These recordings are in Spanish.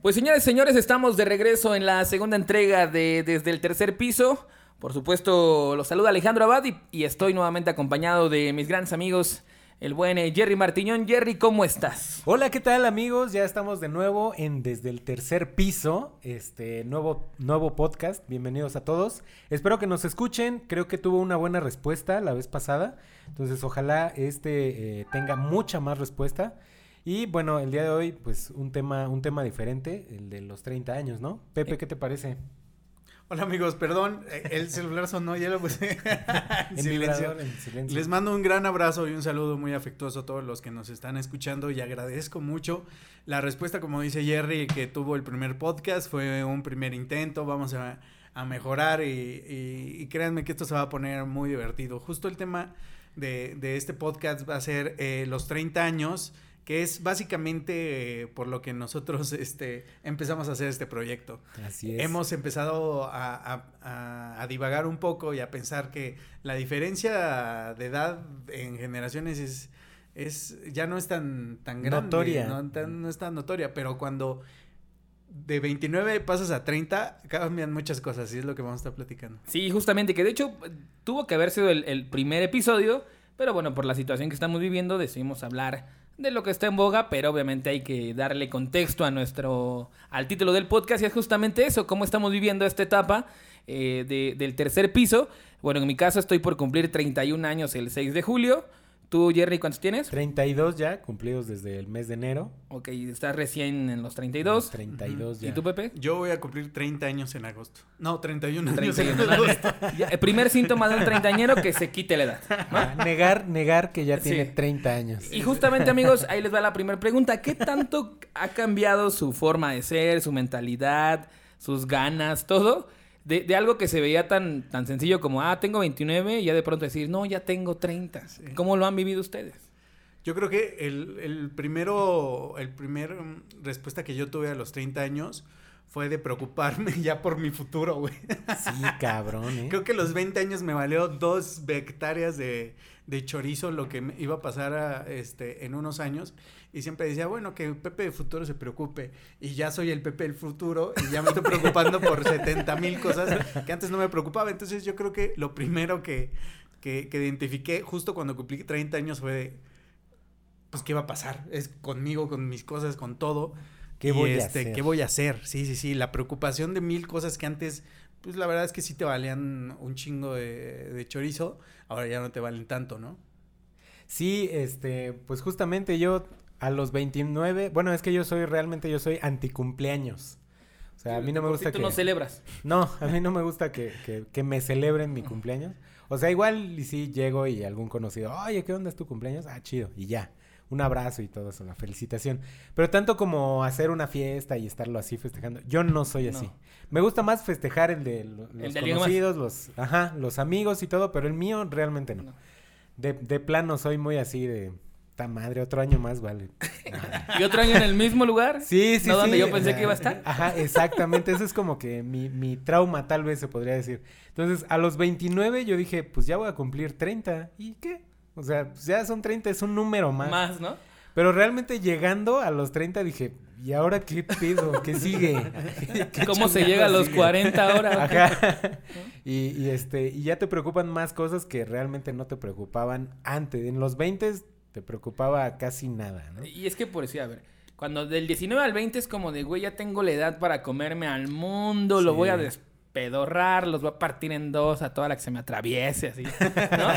Pues señores, señores, estamos de regreso en la segunda entrega de Desde el tercer piso. Por supuesto, los saluda Alejandro Abad y, estoy nuevamente acompañado de mis grandes amigos, el buen eh, Jerry Martiñón. Jerry, ¿cómo estás? Hola, ¿qué tal amigos? Ya estamos de nuevo en Desde el tercer piso, este nuevo, nuevo podcast. Bienvenidos a todos. Espero que nos escuchen. Creo que tuvo una buena respuesta la vez pasada. Entonces, ojalá este eh, tenga mucha más respuesta. Y bueno, el día de hoy, pues un tema, un tema diferente, el de los 30 años, ¿no? Pepe, ¿qué te parece? Hola amigos, perdón, eh, el celular sonó, ya lo puse en, En silencio. vibrador, en silencio. Les mando un gran abrazo y un saludo muy afectuoso a todos los que nos están escuchando y agradezco mucho la respuesta, como dice Jerry, que tuvo el primer podcast, fue un primer intento, vamos a, a mejorar y, y- y créanme que esto se va a poner muy divertido. Justo el tema de, de este podcast va a ser eh, los 30 años, que es básicamente eh, por lo que nosotros este, empezamos a hacer este proyecto. Así es. Hemos empezado a, a- a- a divagar un poco y a pensar que la diferencia de edad en generaciones es, es ya no es tan, tan grande. Notoria. No, Tan- no es tan notoria, pero cuando de 29 pasas a 30, cambian muchas cosas y es lo que vamos a estar platicando. Sí, justamente, que de hecho tuvo que haber sido el, el primer episodio, pero bueno, por la situación que estamos viviendo decidimos hablar de lo que está en boga, pero obviamente hay que darle contexto a nuestro, al título del podcast y es justamente eso, cómo estamos viviendo esta etapa eh, de- del tercer piso. Bueno, en mi caso estoy por cumplir 31 años el 6 de julio. ¿Tú, Jerry, cuántos tienes? 32 ya, cumplidos desde el mes de enero. Ok, estás recién en los 32. Los 32 ya. ¿Y tú, Pepe? Yo voy a cumplir 30 años en agosto. No, 31 años 31. en agosto. Ya, el primer síntoma de un treintañero que se quite la edad. ¿no? Ah, negar, negar que ya Sí. tiene 30 años. Y justamente, amigos, ahí les va la primera pregunta. ¿Qué tanto ha cambiado su forma de ser, su mentalidad, sus ganas, todo? De, de algo que se veía tan, tan sencillo como, ah, tengo 29 y ya de pronto decir, no, ya tengo 30. ¿Cómo lo han vivido ustedes? Yo creo que el, el primero, el primer mm, respuesta que yo tuve a los 30 años fue de preocuparme ya por mi futuro, güey. Sí, cabrón, ¿eh? Creo que los 20 años me valió dos hectáreas de, de chorizo lo que me iba a pasar a, este, en unos años. Y siempre decía, bueno, que Pepe de futuro se preocupe. Y ya soy el Pepe del futuro y ya me estoy preocupando por 70 mil cosas que antes no me preocupaba. Entonces yo creo que lo primero que, que, que identifiqué justo cuando cumplí 30 años fue, de, pues, ¿qué va a pasar? Es conmigo, con mis cosas, con todo. ¿Qué voy a este, hacer? ¿Qué voy a hacer? Sí, sí, sí. La preocupación de mil cosas que antes, pues la verdad es que sí te valían un chingo de, de chorizo, ahora ya no te valen tanto, ¿no? Sí, este, pues justamente yo a los 29, bueno, es que yo soy realmente, yo soy anticumpleaños. O sea, a mí no me gusta tú que... no celebras. No, a mí no me gusta que, que, que me celebren mi cumpleaños. O sea, igual y sí llego y algún conocido, oye, ¿qué onda es tu cumpleaños? Ah, chido, y ya. Un abrazo y todo eso, una felicitación. Pero tanto como hacer una fiesta y estarlo así festejando, yo no soy así. No. Me gusta más festejar el de El los de conocidos, los, ajá, los amigos y todo, pero el mío realmente no. No. De, de plano soy muy así de, ta madre, otro año más, vale. ¿Y otro año en el mismo lugar? Sí, sí, ¿No sí. donde yo pensé que iba a estar? Ajá, exactamente. Eso es como que mi, mi trauma, tal vez se podría decir. Entonces, a los 29 yo dije, pues ya voy a cumplir 30. ¿Y qué? O sea, pues ya son 30, es un número más. Más, ¿no? Pero realmente llegando a los 30 dije, ¿y ahora qué pedo? ¿Qué sigue? ¿Qué ¿Cómo se llega a los sigue? 40 ahora? Ajá. Y, y este, y ya te preocupan más cosas que realmente no te preocupaban antes. En los 20 te preocupaba casi nada, ¿no? Y es que por decir, a ver, cuando del 19 al 20 es como de, güey, ya tengo la edad para comerme al mundo, lo Sí. voy a despedorrar, los voy a partir en dos a toda la que se me atraviese, así, ¿no?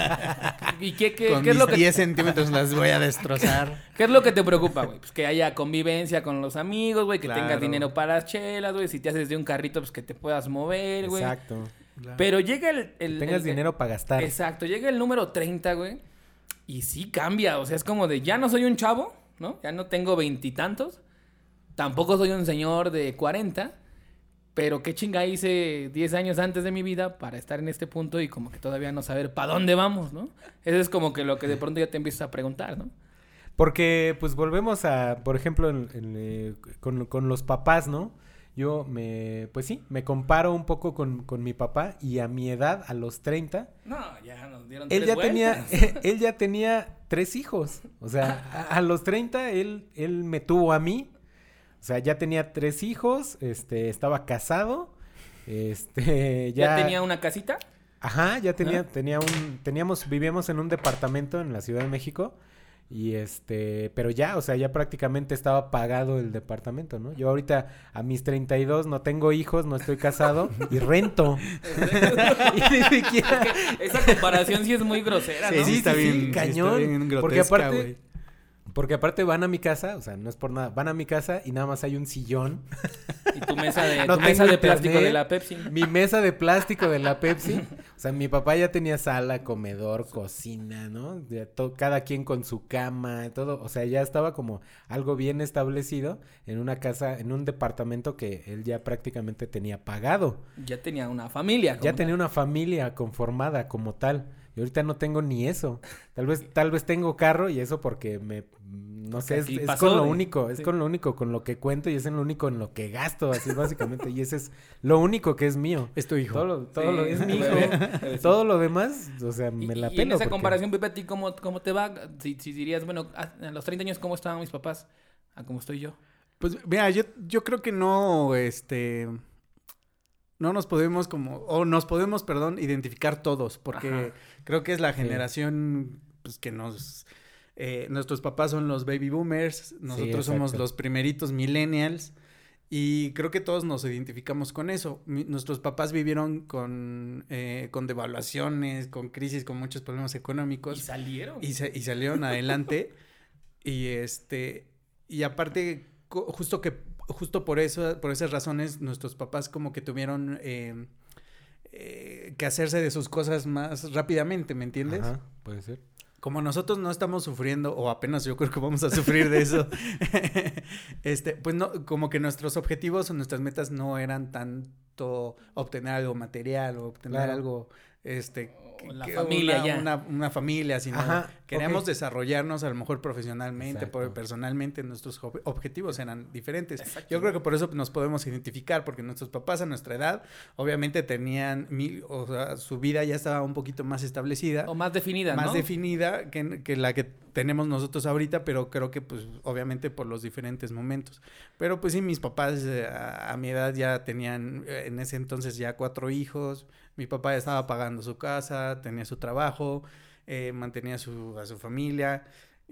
¿Y qué, qué, Con qué es lo mis que, 10 centímetros las voy a destrozar. qué es lo que te preocupa, güey? Pues que haya convivencia con los amigos, güey, que tengas Claro. dinero para las chelas, güey, si te haces de un carrito, pues que te puedas mover, güey. Exacto. Pero llega el... el- tengas el- dinero para gastar. Exacto, llega el número 30, güey. Y sí cambia, o sea, es como de ya no soy un chavo, ¿no? Ya no tengo veintitantos. Tampoco soy un señor de 40. Pero qué chinga hice 10 años antes de mi vida para estar en este punto y como que todavía no saber para dónde vamos, ¿no? Eso es como que lo que de pronto ya te empiezas a preguntar, ¿no? Porque, pues, volvemos a, por ejemplo, en- en, eh, con, con los papás, ¿no? Yo me, pues sí, me comparo un poco con, con mi papá y a mi edad, a los 30, No, ya nos dieron él tres ya tenía, él ya tenía tres hijos. O sea, a, a los 30 él, él me tuvo a mí O sea, ya tenía tres hijos, este, estaba casado, este, ya... ¿Ya tenía una casita? Ajá, ya tenía, Ajá. tenía un, teníamos, vivíamos en un departamento en la Ciudad de México y este, pero ya, o sea, ya prácticamente estaba pagado el departamento, ¿no? Yo ahorita a mis 32 no tengo hijos, no estoy casado y rento. y ni siquiera... Esa comparación sí es muy grosera, Sí, ¿no? sí, está sí, bien, sí, cañón, está bien porque grotesca, aparte- güey. Porque aparte van a mi casa, o sea, no es por nada, van a mi casa y nada más hay un sillón, Y tu mesa de, No tu mesa de plástico de la Pepsi. mi mesa de plástico de la Pepsi. O sea, mi papá ya tenía sala, comedor, cocina, ¿no? Ya to- cada quien con su cama, todo. O sea, ya estaba como algo bien establecido en una casa, en un departamento que él ya prácticamente tenía pagado. Ya tenía una familia. Ya tenía una familia conformada como tal. Y ahorita no tengo ni eso. Tal vez, tal vez tengo carro y eso porque me, no sé, es, aquí es pasó con lo único, es sí. con lo único con lo que cuento y es en lo único en lo que gasto, así básicamente. y ese es lo único que es mío. Es tu hijo. Todo lo, todo lo- es mi hijo. Todo lo demás, o sea, me Y- la y, pelo. en esa porque- comparación, Pepe, ¿a ti cómo, cómo te va? Si, si dirías, bueno, a, a los 30 años, ¿cómo estaban mis papás? A cómo estoy yo. Pues mira, yo, yo creo que no, este, no nos podemos como, o nos podemos, perdón, identificar todos, porque Ajá. creo que es la Sí. generación, pues que nos, eh, nuestros papás son los baby boomers, nosotros somos los primeritos millennials, y creo que todos nos identificamos con eso. Mi- nuestros papás vivieron con, eh, con devaluaciones, con crisis, con muchos problemas económicos. Y salieron. Y, sa- y salieron adelante. y este. Y aparte, justo que. Justo por eso, por esas razones, nuestros papás como que tuvieron eh, eh, que hacerse de sus cosas más rápidamente, ¿me entiendes? Ajá, puede ser. Como nosotros no estamos sufriendo, o apenas yo creo que vamos a sufrir de eso, este, pues no, como que nuestros objetivos o nuestras metas no eran tanto obtener algo material o obtener Claro. algo, este, la que familia una, ya. Una, una familia, sino Ajá, queríamos ok. desarrollarnos a lo mejor profesionalmente, por- personalmente, nuestros ob- objetivos eran diferentes. Exacto. Yo creo que por eso nos podemos identificar, porque nuestros papás a nuestra edad, obviamente tenían, mil, o sea, su vida ya estaba un poquito más establecida O más definida, más ¿no? definida que, que la que tenemos nosotros ahorita, pero creo que pues obviamente por los diferentes momentos. Pero pues sí, mis papás eh, a, a mi edad ya tenían eh, en ese entonces ya cuatro hijos, mi papá ya estaba pagando su casa, tenía su trabajo, eh, mantenía su, a su familia.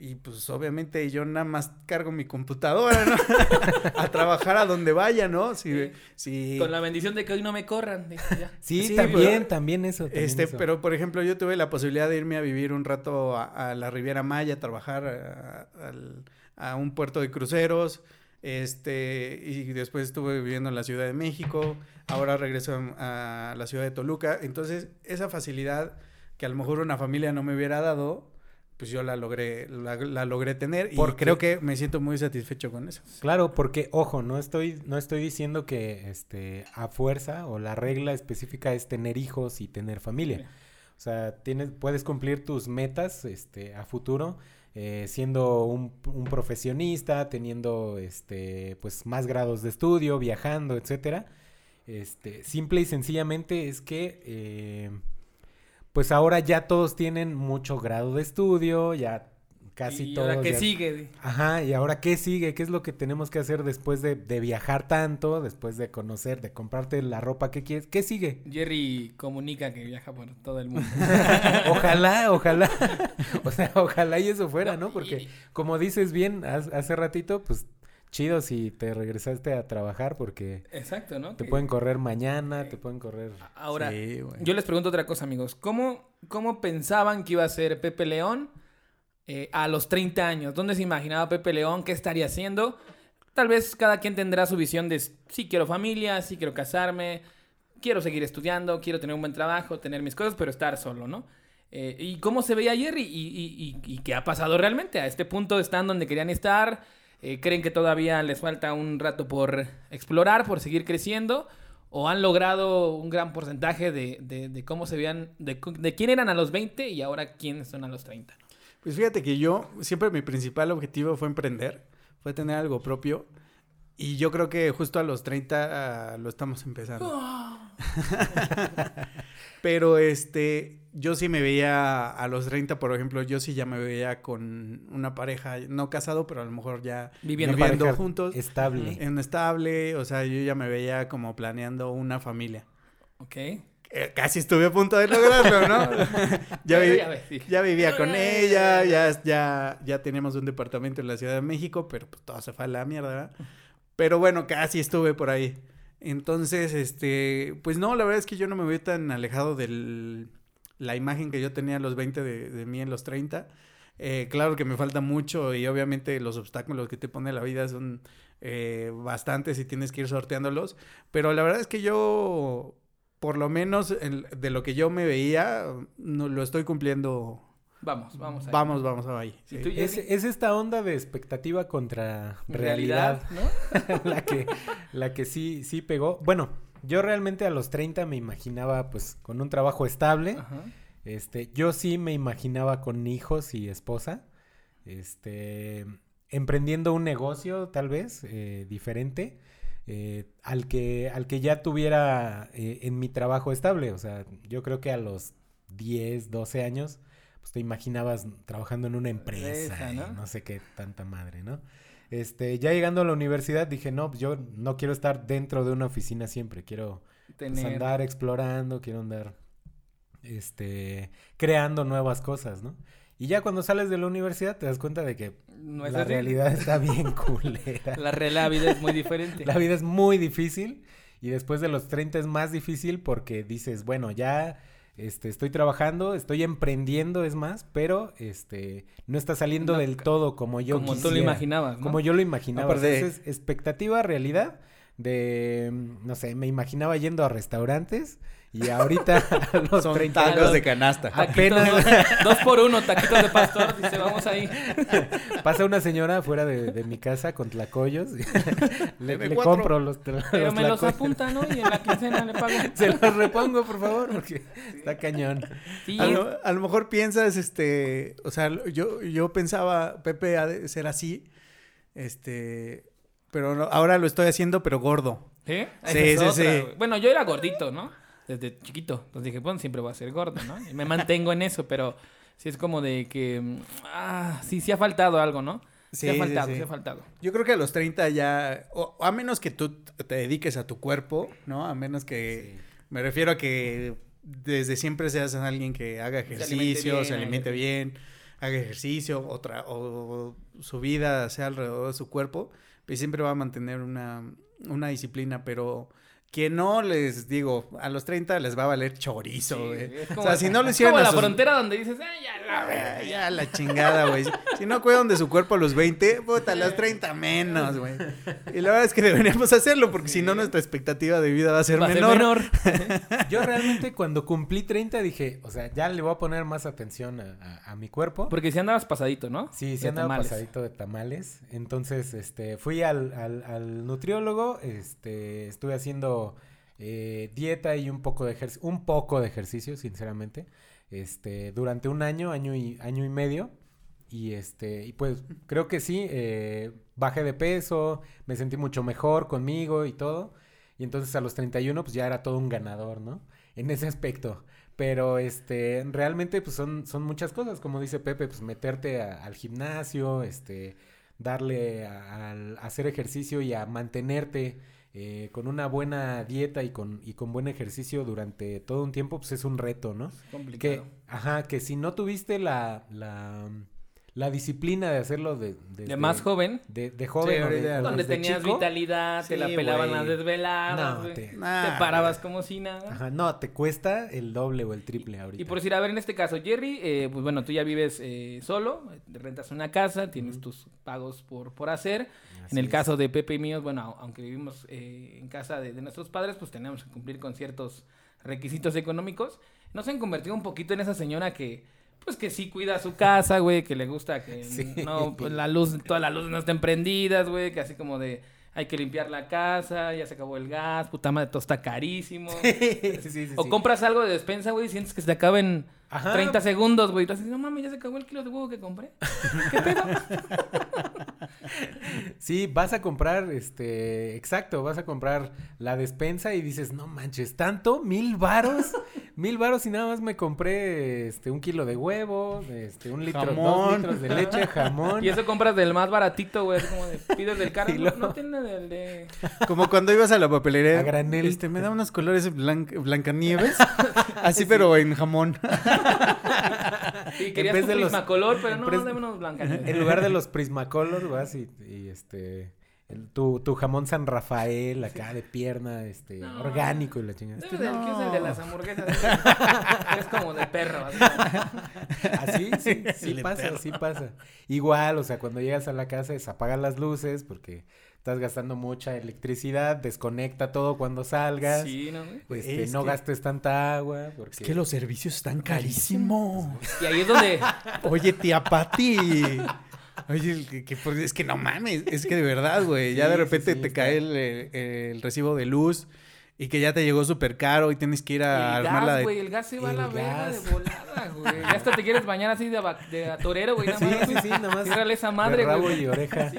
Y pues obviamente yo nada más cargo mi computadora, ¿no? a trabajar a donde vaya, ¿no? Si, Sí. si... Con la bendición de que hoy no me corran. dije, ya. Sí, Sí, también, también eso. también Este, eso. pero por ejemplo, yo tuve la posibilidad de irme a vivir un rato a, a la Riviera Maya, a trabajar a, al- a un puerto de cruceros, este, y después estuve viviendo en la Ciudad de México, ahora regreso a, a la ciudad de Toluca, entonces esa facilidad que a lo mejor una familia no me hubiera dado, pues yo la logré, la, la logré tener y Porque- creo que me siento muy satisfecho con eso. Claro, porque, ojo, no estoy, no estoy diciendo que este, a fuerza o la regla específica es tener hijos y tener familia. O sea, tienes, puedes cumplir tus metas este, a futuro eh, siendo un, un profesionista, teniendo este, pues, más grados de estudio, viajando, etcétera. Este, simple y sencillamente es que eh, pues ahora ya todos tienen mucho grado de estudio, ya casi y todos. ahora que ya- sigue. Ajá, y ahora qué sigue, qué es lo que tenemos que hacer después de, de viajar tanto, después de conocer, de comprarte la ropa que quieres, ¿qué sigue? Jerry comunica que viaja por todo el mundo. ojalá, ojalá, o sea, ojalá y eso fuera, No, y- Porque como dices bien hace ratito, pues chido si te regresaste a trabajar porque Exacto, ¿no? te Que- pueden correr mañana, te pueden correr. Ahora, Sí, yo les pregunto otra cosa, amigos. ¿Cómo, cómo pensaban que iba a ser Pepe León eh, a los 30 años? ¿Dónde se imaginaba Pepe León? ¿Qué estaría haciendo? Tal vez cada quien tendrá su visión de sí quiero familia, sí quiero casarme, quiero seguir estudiando, quiero tener un buen trabajo, tener mis cosas, pero estar solo, ¿no? Eh, ¿Y cómo se veía Jerry? ¿Y, y, y- y qué ha pasado realmente? A este punto están donde querían estar. Eh, ¿Creen que todavía les falta un rato por explorar, por seguir creciendo? ¿O han logrado un gran porcentaje de, de- de cómo se veían, de, de quién eran a los 20 y ahora quiénes son a los 30? Pues fíjate que yo siempre mi principal objetivo fue emprender, fue tener algo propio. Y yo creo que justo a los 30 ah, lo estamos empezando. Pero este, yo sí me veía a los 30, por ejemplo, yo sí ya me veía con una pareja, no casado, pero a lo mejor ya Viviendo juntos. Estable. En estable, o sea, yo ya me veía como planeando una familia. Ok. Eh, casi estuve a punto de lograrlo, ¿no? ya, vi- ya ves, sí. ya vivía con ella, ya, ya, ya teníamos un departamento en la Ciudad de México, pero pues todo se fue a la mierda, ¿verdad? Pero bueno, casi estuve por ahí. Entonces, este, pues no, la verdad es que yo no me veo tan alejado de la imagen que yo tenía a los 20 de, mí en los 30. Eh, claro que me falta mucho y obviamente los obstáculos que te pone la vida son eh, bastantes y tienes que ir sorteándolos. Pero la verdad es que yo, por lo menos en- de lo que yo me veía, no, lo estoy cumpliendo. Vamos, vamos. ahí. Vamos, vamos ahí. ¿Y sí. tú, es esta onda de expectativa contra realidad, ¿no? la que, la que sí, sí pegó. Bueno, yo realmente a los 30 me imaginaba pues con un trabajo estable. Ajá. Este, yo sí me imaginaba con hijos y esposa. Este, emprendiendo un negocio tal vez eh, diferente. eh, al que al que ya tuviera eh, en mi trabajo estable, o sea, yo creo que a los 10, 12 años pues te imaginabas trabajando en una empresa, Empresa, y ¿no? no sé qué tanta madre, ¿no? Este, ya llegando a la universidad dije, no, pues yo no quiero estar dentro de una oficina siempre, quiero pues, andar explorando, quiero andar este creando nuevas cosas, ¿no? Y ya cuando sales de la universidad te das cuenta de que No es la así. realidad está bien culera. La real vida es muy diferente. La vida es muy difícil y después de los 30 es más difícil porque dices, bueno, ya este, estoy trabajando, estoy emprendiendo, es más, pero este, no está saliendo No, del todo como yo Como tú lo imaginabas, ¿no? Como yo lo imaginaba. Aparte- Entonces, expectativa, realidad de, no sé, me imaginaba yendo a restaurantes y ahorita a los Son 30 tacos años de canasta. Taquitos, apenas- dos, dos por uno, taquitos de pastor, dice, vamos ahí. pasa una señora fuera de, de mi casa con tlacoyos. le, le compro los, Pero los me los apunta, ¿no? Y en la quincena le pago. Se los repongo, por favor, porque está cañón. Sí, A lo, a lo mejor piensas, este, o sea, yo, yo pensaba, Pepe ha de ser así, este, pero no- ahora lo estoy haciendo, pero gordo. ¿Sí? Esa Sí, sí, otra, sí. Bueno, yo era gordito, ¿no? Desde chiquito. Entonces dije, bueno, siempre voy a ser gordo, ¿no? Y me mantengo en eso, pero sí es como de que... mm, Ah, sí, sí ha faltado algo, ¿no? Sí, Sí, ha faltado, sí, sí. ha faltado. Yo creo que a los 30 ya, o, a menos que tú te dediques a tu cuerpo, ¿no? A menos que, me refiero a que desde siempre seas alguien que haga alimente ejercicio, bien, se alimente bien, haga ejercicio, otra, o su vida sea alrededor de su cuerpo, pues siempre va a mantener una, una disciplina, pero que no les digo, a los 30 les va a valer chorizo, Sí, güey. es o como- sea, si no lo es hicieron como a la sus- frontera donde dices, "Ay, ya la verga, Ah, ya". Ya la chingada, güey. Si no cuidan de su cuerpo a los 20, puta, a los 30 menos, güey. Y la verdad es que deberíamos hacerlo porque si no nuestra expectativa de vida va a ser Va a ser menor. menor. Yo realmente cuando cumplí 30 dije, o sea, ya le voy a poner más atención a, a- a mi cuerpo. Porque si andabas pasadito, ¿no? Sí, De andaba tamales. pasadito de tamales. Entonces, este, fui al, al- al nutriólogo, este, estuve haciendo eh, dieta y un poco de ejercicio, un poco de ejercicio, sinceramente, este, durante un año, año y, año y medio. Y este, y pues creo que sí, eh, bajé de peso, me sentí mucho mejor conmigo y todo. Y entonces a los 31 pues ya era todo un ganador, ¿no? En ese aspecto. Pero este, realmente pues son, son muchas cosas, como dice Pepe, pues meterte al gimnasio, este, darle al- hacer ejercicio y a mantenerte eh, con una buena dieta y con, y con buen ejercicio durante todo un tiempo, pues es un reto, ¿no? Que, Complicado. ajá, que si no tuviste la, la, la disciplina de hacerlo de, De desde- más joven. de, de joven Sí, o de- Donde desde tenías chico, vitalidad, te la pelaban las desveladas, No, te- parabas como si nada. Ajá, no, te cuesta el doble o el triple ahorita. Y por decir, a ver, en este caso, Jerry, eh, pues bueno, tú ya vives eh, solo, eh, rentas una casa, tienes tus pagos por, por hacer. Así en el es. caso de Pepe y míos, bueno, au- aunque vivimos eh, en casa de, de nuestros padres, pues tenemos que cumplir con ciertos requisitos económicos. Nos han convertido un poquito en esa señora que, pues que sí cuida su casa, güey, que le gusta que Sí. no, pues la luz, todas las luces no estén prendidas, güey, que así como de hay que limpiar la casa, ya se acabó el gas, puta madre, todo está carísimo. sí, sí, sí, O compras algo de despensa, güey, y sientes que se te acaba en Ajá. 30 segundos, güey. Y tú dices, no mames, ya se acabó el kilo de huevo que compré. ¿Qué pedo? Sí, vas a comprar, este, exacto, vas a comprar la despensa y dices, no manches, ¿tanto? ¿Mil varos? Mil varos y nada más me compré, este, un kilo de huevo, este, un litro, dos litros de leche, jamón. Y eso compras del más baratito, güey. Es como de, pides del caro. No, no tiene del de... Como cuando ibas a la papelería. A granel. Este, me da unos colores blan- blancanieves. Así, pero en jamón. Sí, querías vez tu de los- Prismacolor, pero en no, pres- dame unos blancos. En lugar de los Prismacolor, vas y, y, este, el- tu, tu jamón San Rafael acá de pierna, este, No. orgánico y la chingada. Del- ¿Qué es el de las hamburguesas? es como de perro. así. Así, sí, sí pasa, perro. sí pasa. Igual, o sea, cuando llegas a la casa es apagar las luces porque estás gastando mucha electricidad, desconecta todo cuando salgas. Sí, ¿no, güey? Este, Es no que- gastes tanta agua. Porque... Es que los servicios están carísimos. Y ahí es donde... Oye, tía Pati. Oye, que, que por- es que no mames, es que de verdad, güey. Ya Sí, de sí, repente sí, te está. cae el, eh, el recibo de luz y que ya te llegó súper caro y tienes que ir a el armar la gas, de... güey, el gas se va a El la verga de volada, güey. Ya hasta te quieres bañar así de, de torero, güey. nada Sí, más, sí, güey. sí, nada más. Ciérrale esa madre, rabo güey. y oreja.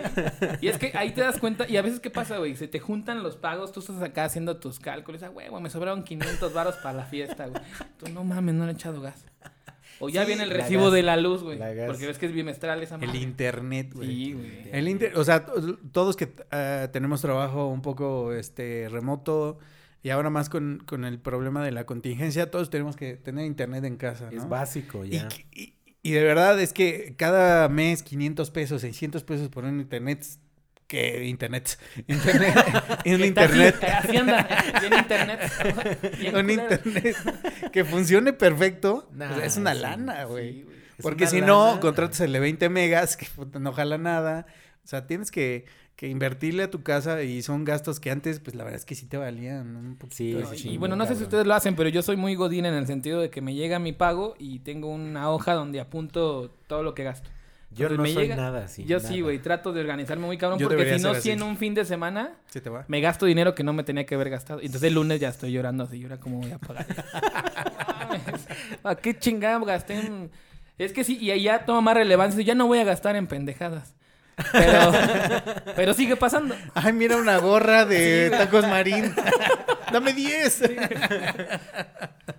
Y es que ahí te das cuenta, y a veces, ¿qué pasa, güey? Se te juntan los pagos, tú estás acá haciendo tus cálculos, ah, güey, me sobraron 500 varos para la fiesta, güey. Tú, no mames, no le he echado gas. O ya Sí, viene el la recibo gas, de la luz, güey. la gas. Porque ves que es bimestral esa madre. El internet, güey. Sí, güey. El inter- o sea, to- todos que eh, tenemos trabajo un poco este remoto y ahora más con, con el problema de la contingencia, todos tenemos que tener internet en casa, ¿no? Es básico ya. y- y de verdad es que cada mes 500 pesos, 600 pesos por un internet, que internet, internet, un internet, anda, bien internet. Un internet. Que funcione perfecto, Nah, es una sí, lana, güey. Sí, Porque si no, contratas el de 20 megas, que no jala nada. O sea, tienes que, que invertirle a tu casa y son gastos que antes, pues la verdad es que sí te valían un poquito. Sí, No, sí, y sí, bueno, no sé si ustedes lo hacen, pero yo soy muy godín en el sentido de que me llega mi pago y tengo una hoja donde apunto todo lo que gasto. Yo Entonces, no me soy llega- nada así. yo sí, güey, trato de organizarme muy cabrón Yo porque si no, si en un fin de semana ¿Se te va? me gasto dinero que no me tenía que haber gastado. Entonces el lunes ya estoy llorando así, llora cómo voy a pagar. No mames, ¿A qué chingada gasté en...? Es que sí, y ahí ya toma más relevancia, ya no voy a gastar en pendejadas. Pero, pero sigue pasando. Ay, mira una gorra de tacos marín. Dame 10.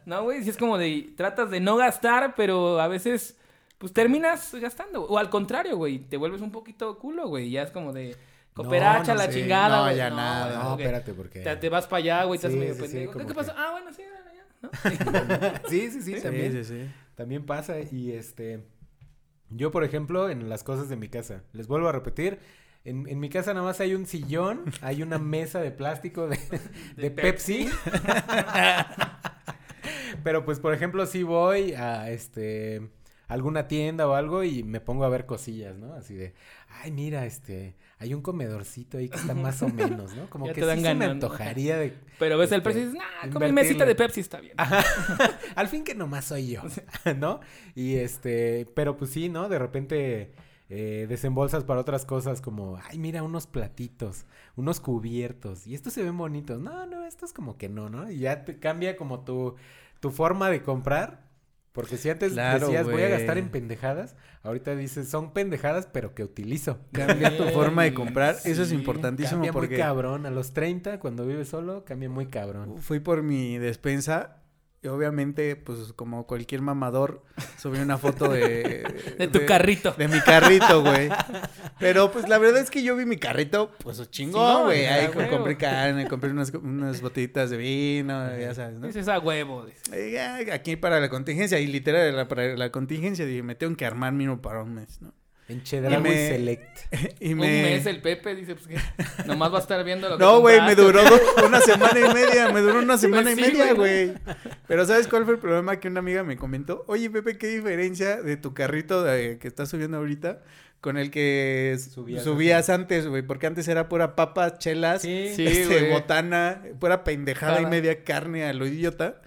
No, güey, si es como de tratas de no gastar, pero a veces pues terminas gastando. O al contrario, güey, te vuelves un poquito culo, güey. Ya es como de cooperacha no la sé, chingada, no, güey. ya nada. güey, No, como que espérate, porque. Te, te vas para allá, güey, estás Sí, medio sí, sí, pendejo. ¿Qué, como qué que- pasó? Ah, bueno, sí, ya. ¿no? sí, sí, sí, también. Sí, sí, sí. También pasa. Y este. Yo, por ejemplo, en las cosas de mi casa, les vuelvo a repetir. En, en mi casa nada más hay un sillón, hay una mesa de plástico de, de De Pepsi. Pero pues, por ejemplo, si voy a este alguna tienda o algo y me pongo a ver cosillas, ¿no? Así de, ay, mira, este, hay un comedorcito ahí que está más o menos, ¿no? Como Ya que sí se me antojaría de... Pero ves el este, precio y dices, nah, con mi mesita de Pepsi está bien. Al fin que nomás soy yo, ¿no? Y este, pero pues sí, ¿no? De repente eh, desembolsas para otras cosas como, ay, mira, unos platitos, unos cubiertos, y estos se ven bonitos. No, no, estos como que no, ¿no? Y ya te cambia como tu, tu forma de comprar. Porque si antes Claro, decías voy a gastar en pendejadas, ahorita dices son pendejadas pero que utilizo. Cambia tu forma de comprar. Eso es importantísimo Cambia muy porque cabrón. A los 30, cuando vives solo, cambia muy cabrón. fui por mi despensa y obviamente, pues como cualquier mamador, subí una foto de... De tu carrito. De mi carrito, güey. Pero pues la verdad es que yo vi mi carrito, pues chingón, güey. Ahí compré carne, compré unas, unas botellitas de vino, ya sabes, ¿no? Dices a huevo. dices. Aquí para la contingencia, y literal para la contingencia dije, me tengo que armar mínimo para un mes, ¿no? En Chedraui me- Select. Y Un me... mes el Pepe dice, pues que nomás va a estar viendo lo que No, güey, me duró una semana y media, me duró una semana y Pues sí, media, güey. Pero ¿sabes cuál fue el problema? Que una amiga me comentó, oye, Pepe, ¿qué diferencia de tu carrito de- que estás subiendo ahorita con el que Subías subías, antes, güey? Porque antes era pura papas, chelas, Sí. Este, botana, pura pendejada y media carne a lo idiota.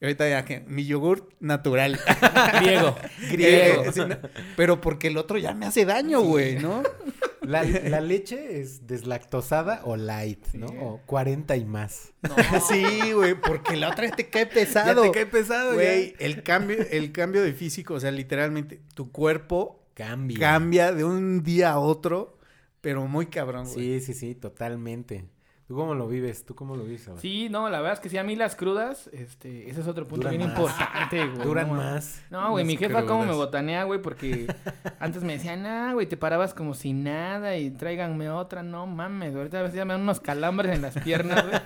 Y ahorita ya que mi yogur natural. Griego. Griego. Eh, sí, no, pero porque el otro ya me hace daño, güey, ¿no? La, la leche es deslactosada o light, ¿no? Sí. O 40 y más. No. Sí, güey, porque la otra vez te cae pesado. Ya te cae pesado, Güey, el cambio, el cambio de físico, o sea, literalmente, tu cuerpo Cambia. cambia de un día a otro pero muy cabrón, güey. Sí, sí, sí, totalmente. ¿Tú cómo lo vives? ¿Tú cómo lo vives? Sí, no, la verdad es que sí, a mí las crudas, este, ese es otro punto Duran bien más. importante, güey. Duran no, más. No, güey, mi jefa cómo me botanea, güey, porque antes me decían, ah, güey, te parabas como si nada y tráiganme otra. No mames, ahorita a veces ya me dan unos calambres en las piernas, güey.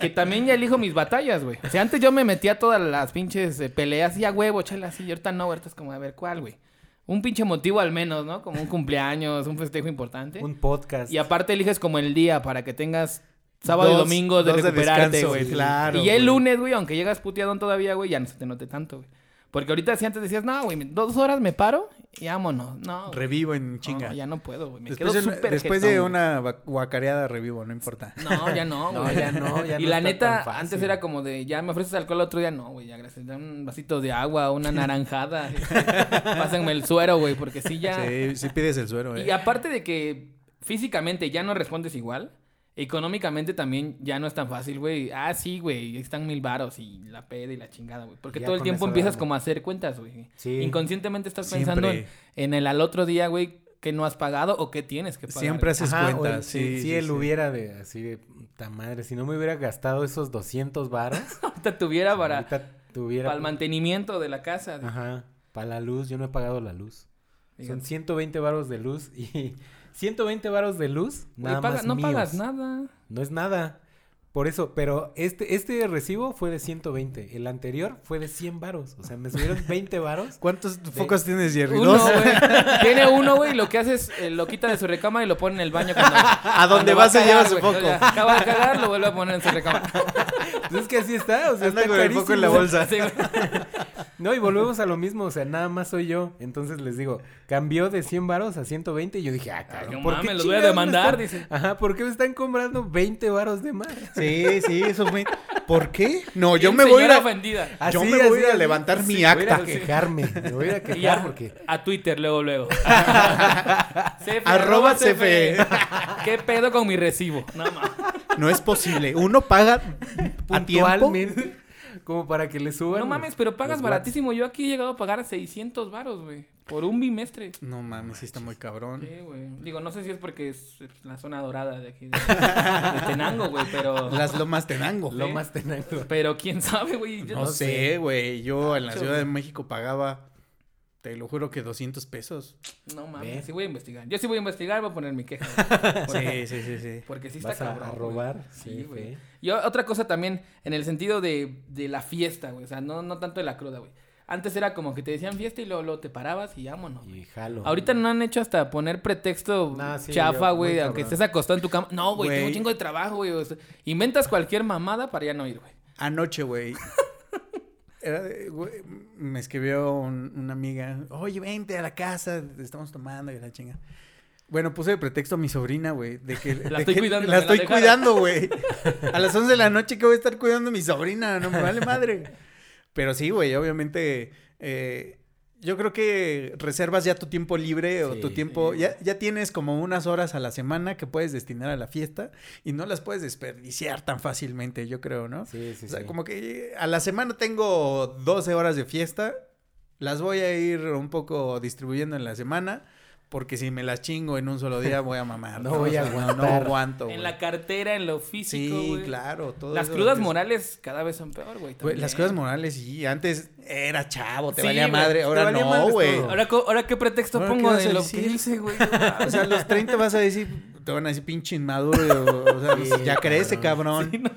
que también ya elijo mis batallas, güey. O sea, antes yo me metía todas las pinches eh, peleas y a huevo, chela así, y ahorita no, ahorita es como, a ver, ¿cuál, güey? Un pinche motivo al menos, ¿no? Como un cumpleaños, un festejo importante. Un podcast. Y aparte eliges como el día para que tengas sábado y domingo de recuperarte, güey. claro, Y ya el güey. lunes, güey, aunque llegas puteadón todavía, güey, ya no se te note tanto, güey. Porque ahorita si antes decías, no, güey, dos horas me paro y vámonos. No, güey. Revivo en No, chinga. ya no puedo, güey. Me después quedo súper después jetón, de güey. una guacareada revivo, no importa. No, ya no, No, güey. ya no, ya y no la está neta, antes era como de, ya me ofreces alcohol otro día. No, güey, ya gracias. Dame un vasito de agua, una naranjada. Pásenme el suero, güey, porque sí ya... Sí, sí pides el suero, eh. Y aparte de que físicamente ya no respondes igual, económicamente también ya no es tan fácil, güey. Ah, sí, güey, están mil varos y la peda y la chingada, güey. Porque Ya todo el tiempo empiezas como a hacer cuentas, güey. Sí. Inconscientemente estás pensando en, en el al otro día, güey, que no has pagado o que tienes que pagar. Siempre haces Ajá, el- cuentas, sí, sí, sí, sí, él sí. hubiera de así de puta madre, si no me hubiera gastado esos 200 varos, Ahorita tuviera para, ahorita tuviera para el mantenimiento de la casa. Ajá, para la luz, yo no he pagado la luz. Fíjate. Son 120 varos de luz y 120 varos de luz, nada paga- más no míos. pagas nada. No es nada. Por eso, pero este este recibo fue de 120, el anterior fue de 100 varos, o sea, me subieron 20 varos. ¿Cuántos focos tienes, Jerry? Uno, ¿Dos? güey. Tiene uno, güey, y lo que hace es eh, lo quita de su recámara y lo pone en el baño cuando... A donde va vas se cagar, lleva su foco. Acaba de cagar, lo vuelve a poner en su recámara. Pues es que así está, o sea, Anda está con el foco en la carísimo. bolsa. Sí. No, y volvemos a lo mismo, o sea, nada más soy yo. Entonces les digo, cambió de 100 varos a 120 y yo dije, ah, cabrón, no ¿por mames, qué los voy a demandar, están- dice. Ajá, ¿por qué me están cobrando 20 varos de más? Sí, sí, eso fue. ¿Por qué? No, yo me voy a ir señora a, ofendida. Yo me voy a ir a levantar mi Voy a ir a acta. quejarme, me voy a ir a Y quejar porque... a Twitter luego, luego. CFE, Arroba CFE. CFE. ¿Qué pedo con mi recibo? No. No es posible. Uno paga a tiempo. puntualmente, como para que le suban. No mames, pero pagas baratísimo. Yo aquí he llegado a pagar 600 varos, güey. Por un bimestre. No mames, sí está muy cabrón. Sí, güey. Digo, no sé si es porque es la zona dorada de aquí. De, de Tenango, güey, pero... Las lomas tenango. Lo más tenaz. Pero quién sabe, güey. No, sé, güey. Yo en la Ciudad de. México pagaba, te lo juro que 200 pesos. No mames, sí voy a investigar. Yo sí voy a investigar, voy a poner mi queja. güey. Sí, sí, sí, sí. Porque sí está Vas cabrón. a güey. robar. Sí, Sí, güey. güey. Y otra cosa también, en el sentido de, de la fiesta, güey. O sea, no, no tanto de la cruda, güey. Antes era como que te decían fiesta y luego, luego te parabas y vámonos. güey. Y jalo. Ahorita no han hecho hasta poner pretexto sí, chafa, yo- güey, aunque estés acostado en tu cama. No, güey, tengo un Güey. chingo de trabajo, güey. o sea, inventas cualquier mamada para ya no ir, güey. Anoche, güey. Era de- güey, me escribió un- una amiga, oye, vente a la casa, estamos tomando y la chinga. Bueno, puse de pretexto a mi sobrina, güey, de que... La de estoy que cuidando, La estoy cuidando, güey. A las 11 de la noche que voy a estar cuidando a mi sobrina, no me vale madre. Pero sí, güey, obviamente... eh, yo creo que reservas ya tu tiempo libre o Sí, tu tiempo, ya, ya tienes como unas horas a la semana que puedes destinar a la fiesta y no las puedes desperdiciar tan fácilmente, yo creo, ¿no? Sí, sí, O sea, sí. como que a la semana tengo 12 horas de fiesta. Las voy a ir un poco distribuyendo en la semana. Porque si me las chingo en un solo día voy a mamar. No voy a sea, no- aguantar. aguanto. En la cartera, en lo físico, Sí, claro. Todo Las eso crudas es- morales cada vez son peor, güey. Las crudas morales, sí. Antes era chavo, te Sí, valía madre. Ahora valía no, güey. Ahora, ahora qué pretexto Ahora, ¿qué pongo de lo que hice, güey. O sea, a los 30 vas a decir, te van a decir pinche inmaduro. O sea, Sí, ya crece, cabrón. cabrón. Sí, no.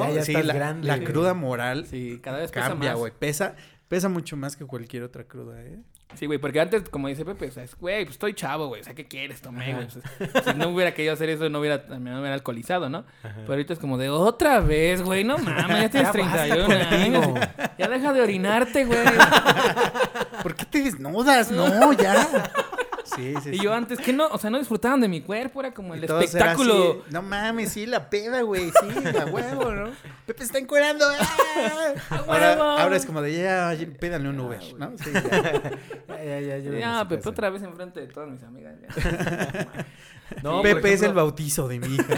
¿No? Ya, ya sí, estás la, grande, la güey. cruda moral Sí, cada vez pesa cambia, güey. Pesa, pesa mucho más que cualquier otra cruda, ¿eh? Sí, güey, porque antes, como dice Pepe, o sea, es, güey, pues estoy chavo, güey, o sea, ¿qué quieres? Tomé, güey. si no hubiera querido hacer eso, no hubiera, no hubiera alcoholizado, ¿no? Pero ahorita es como de otra vez, güey, no mames, ya tienes Ya basta 31 años. Ya deja de orinarte, güey. ¿Por qué te desnudas? No, ya. Sí, sí, Y yo antes, que no? O sea, no disfrutaban de mi cuerpo, era como el espectáculo. así, no mames, sí, la peda, güey, sí, a huevo, ¿no? Pepe está encuerando. ¡ah! Ahora, es como de ya, pídale un Uber, ¿no? Sí, ya. Ya, ya, ya, Pepe, otra vez enfrente de todas mis amigas. ya. No, Pepe es el bautizo de mi hija.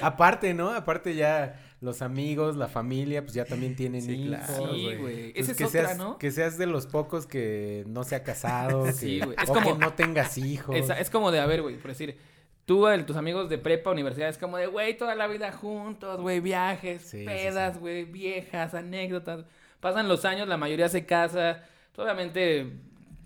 Aparte, ¿no? Aparte ya los amigos, la familia, pues ya también tienen Sí, hijos. claro, Sí, güey. Entonces, Esa es que otra, seas, ¿no? Que seas de los pocos que no se ha casado, que, Sí, güey. Es o como- que no tengas hijos. Es como de, a ver, güey, por decir, tú, el- tus amigos de prepa, universidad, es como de, güey, toda la vida juntos, güey, viajes, Sí, pedas, güey, viejas, anécdotas. Pasan los años, la mayoría se casa. Obviamente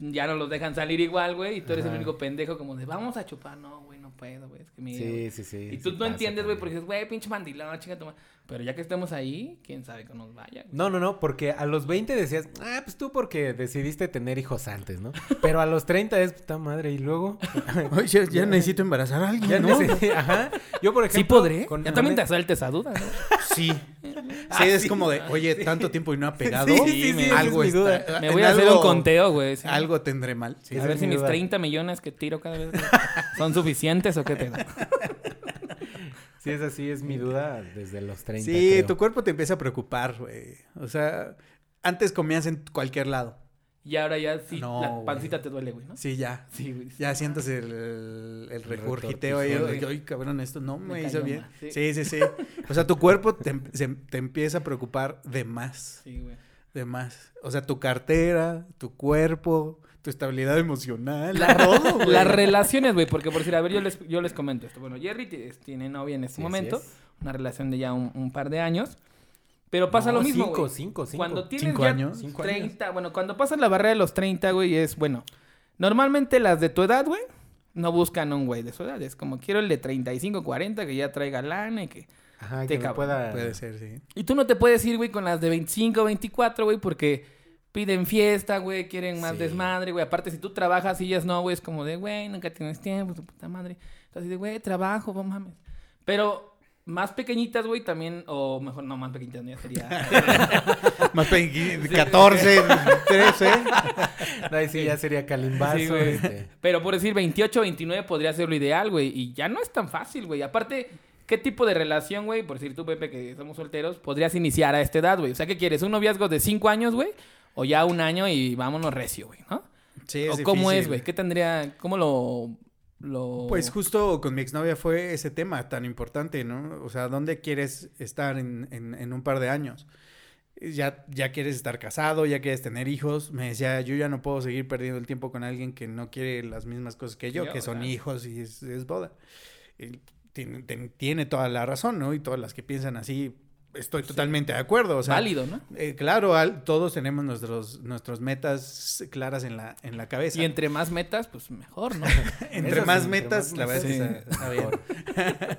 ya no los dejan salir igual, güey, y tú eres el único pendejo como de, vamos a chupar. No puedo, güey, es que. Sí, sí, sí. Y sí tú no entiendes, güey, porque dices, güey, pinche mandilón, chinga tu madre". Pero ya que estemos ahí, quién sabe que nos vaya. No, no, no, porque a los 20 decías, ah, pues tú porque decidiste tener hijos antes, ¿no? Pero a los 30 es puta madre, y luego. Oye, ya, necesito embarazar a alguien, Ya ¿no? necesito- Ajá. Yo, por ejemplo. Sí podré. con- ya también te asalta esa duda, ¿no? Sí. Ah, Sí, es sí. como de, oye, tanto tiempo y no ha pegado. Sí, sí, sí, algo es mi duda. está- Me en voy a hacer algo- un conteo, güey. sí. Algo tendré mal. Sí. a ver si mi mis duda. 30 millones que tiro cada vez son suficientes o qué pedo. Sí, esa sí es mi duda desde los 30. Sí, creo. tu cuerpo te empieza a preocupar, güey. O sea, antes comías en cualquier lado. Y ahora ya sí, No, la güey. pancita te duele, güey, ¿no? Sí, ya. Sí, güey. Ya sientes el, el, el regurgiteo ahí. retortijón. Ay, cabrón, esto no me, Me hizo bien. mal, sí. Sí, sí, sí. O sea, tu cuerpo te, se- te empieza a preocupar de más. Sí, güey. De más. O sea, tu cartera, tu cuerpo, tu estabilidad emocional. La- todo, güey. Las relaciones, güey, porque por decir, a ver, yo les, yo les comento esto. Bueno, Jerry tiene novia en este Sí, momento, es. una relación de ya un, un par de años. Pero pasa No, lo mismo, cinco, güey. cinco, cinco. Cuando tienes ¿Cinco ya años? Cinco 30, bueno, cuando pasas la barrera de los 30, güey, es, bueno, normalmente las de tu edad, güey, no buscan un güey de su edad. Es como, quiero el de 35, 40, que ya traiga lana y que... Ajá, te que pueda. Puede ser, sí. Y tú no te puedes ir, güey, con las de 25, 24, güey, porque piden fiesta, güey, quieren más Sí. desmadre, güey. Aparte, si tú trabajas y ellas no, güey, es como de, güey, nunca tienes tiempo, tu puta madre. Entonces, de, güey, trabajo, no mames. Pero más pequeñitas, güey, también, o mejor, no, más pequeñitas, no, ya sería... Más pe- 14, 13. Ahí sí, ya sería calimbazo. Sí, güey. este. Pero por decir 28, 29 podría ser lo ideal, güey. Y ya no es tan fácil, güey. Aparte, ¿qué tipo de relación, güey? Por decir tú, Pepe, que somos solteros, podrías iniciar a esta edad, güey. O sea, ¿qué quieres? ¿Un noviazgo de 5 años, güey? O ya un año y vámonos recio, güey, ¿no? Sí, ¿O es cómo es, güey? ¿Qué tendría, cómo lo... lo... Pues justo con mi exnovia fue ese tema tan importante, ¿no? O sea, ¿dónde quieres estar en, en, en un par de años? Ya, ya quieres estar casado, ya quieres tener hijos. Me decía, yo ya no puedo seguir perdiendo el tiempo con alguien que no quiere las mismas cosas que yo, que o son sea. hijos y es, es boda. Y tiene, ten- tiene toda la razón, ¿no? Y todas las que piensan así, estoy totalmente de acuerdo. O sea, Válido, ¿no? eh, claro, al- todos tenemos nuestros, nuestros metas claras en la, en la cabeza. Y entre más metas, pues mejor, ¿no? Entre más sí, entre metas, la verdad es que metas, está- está bien.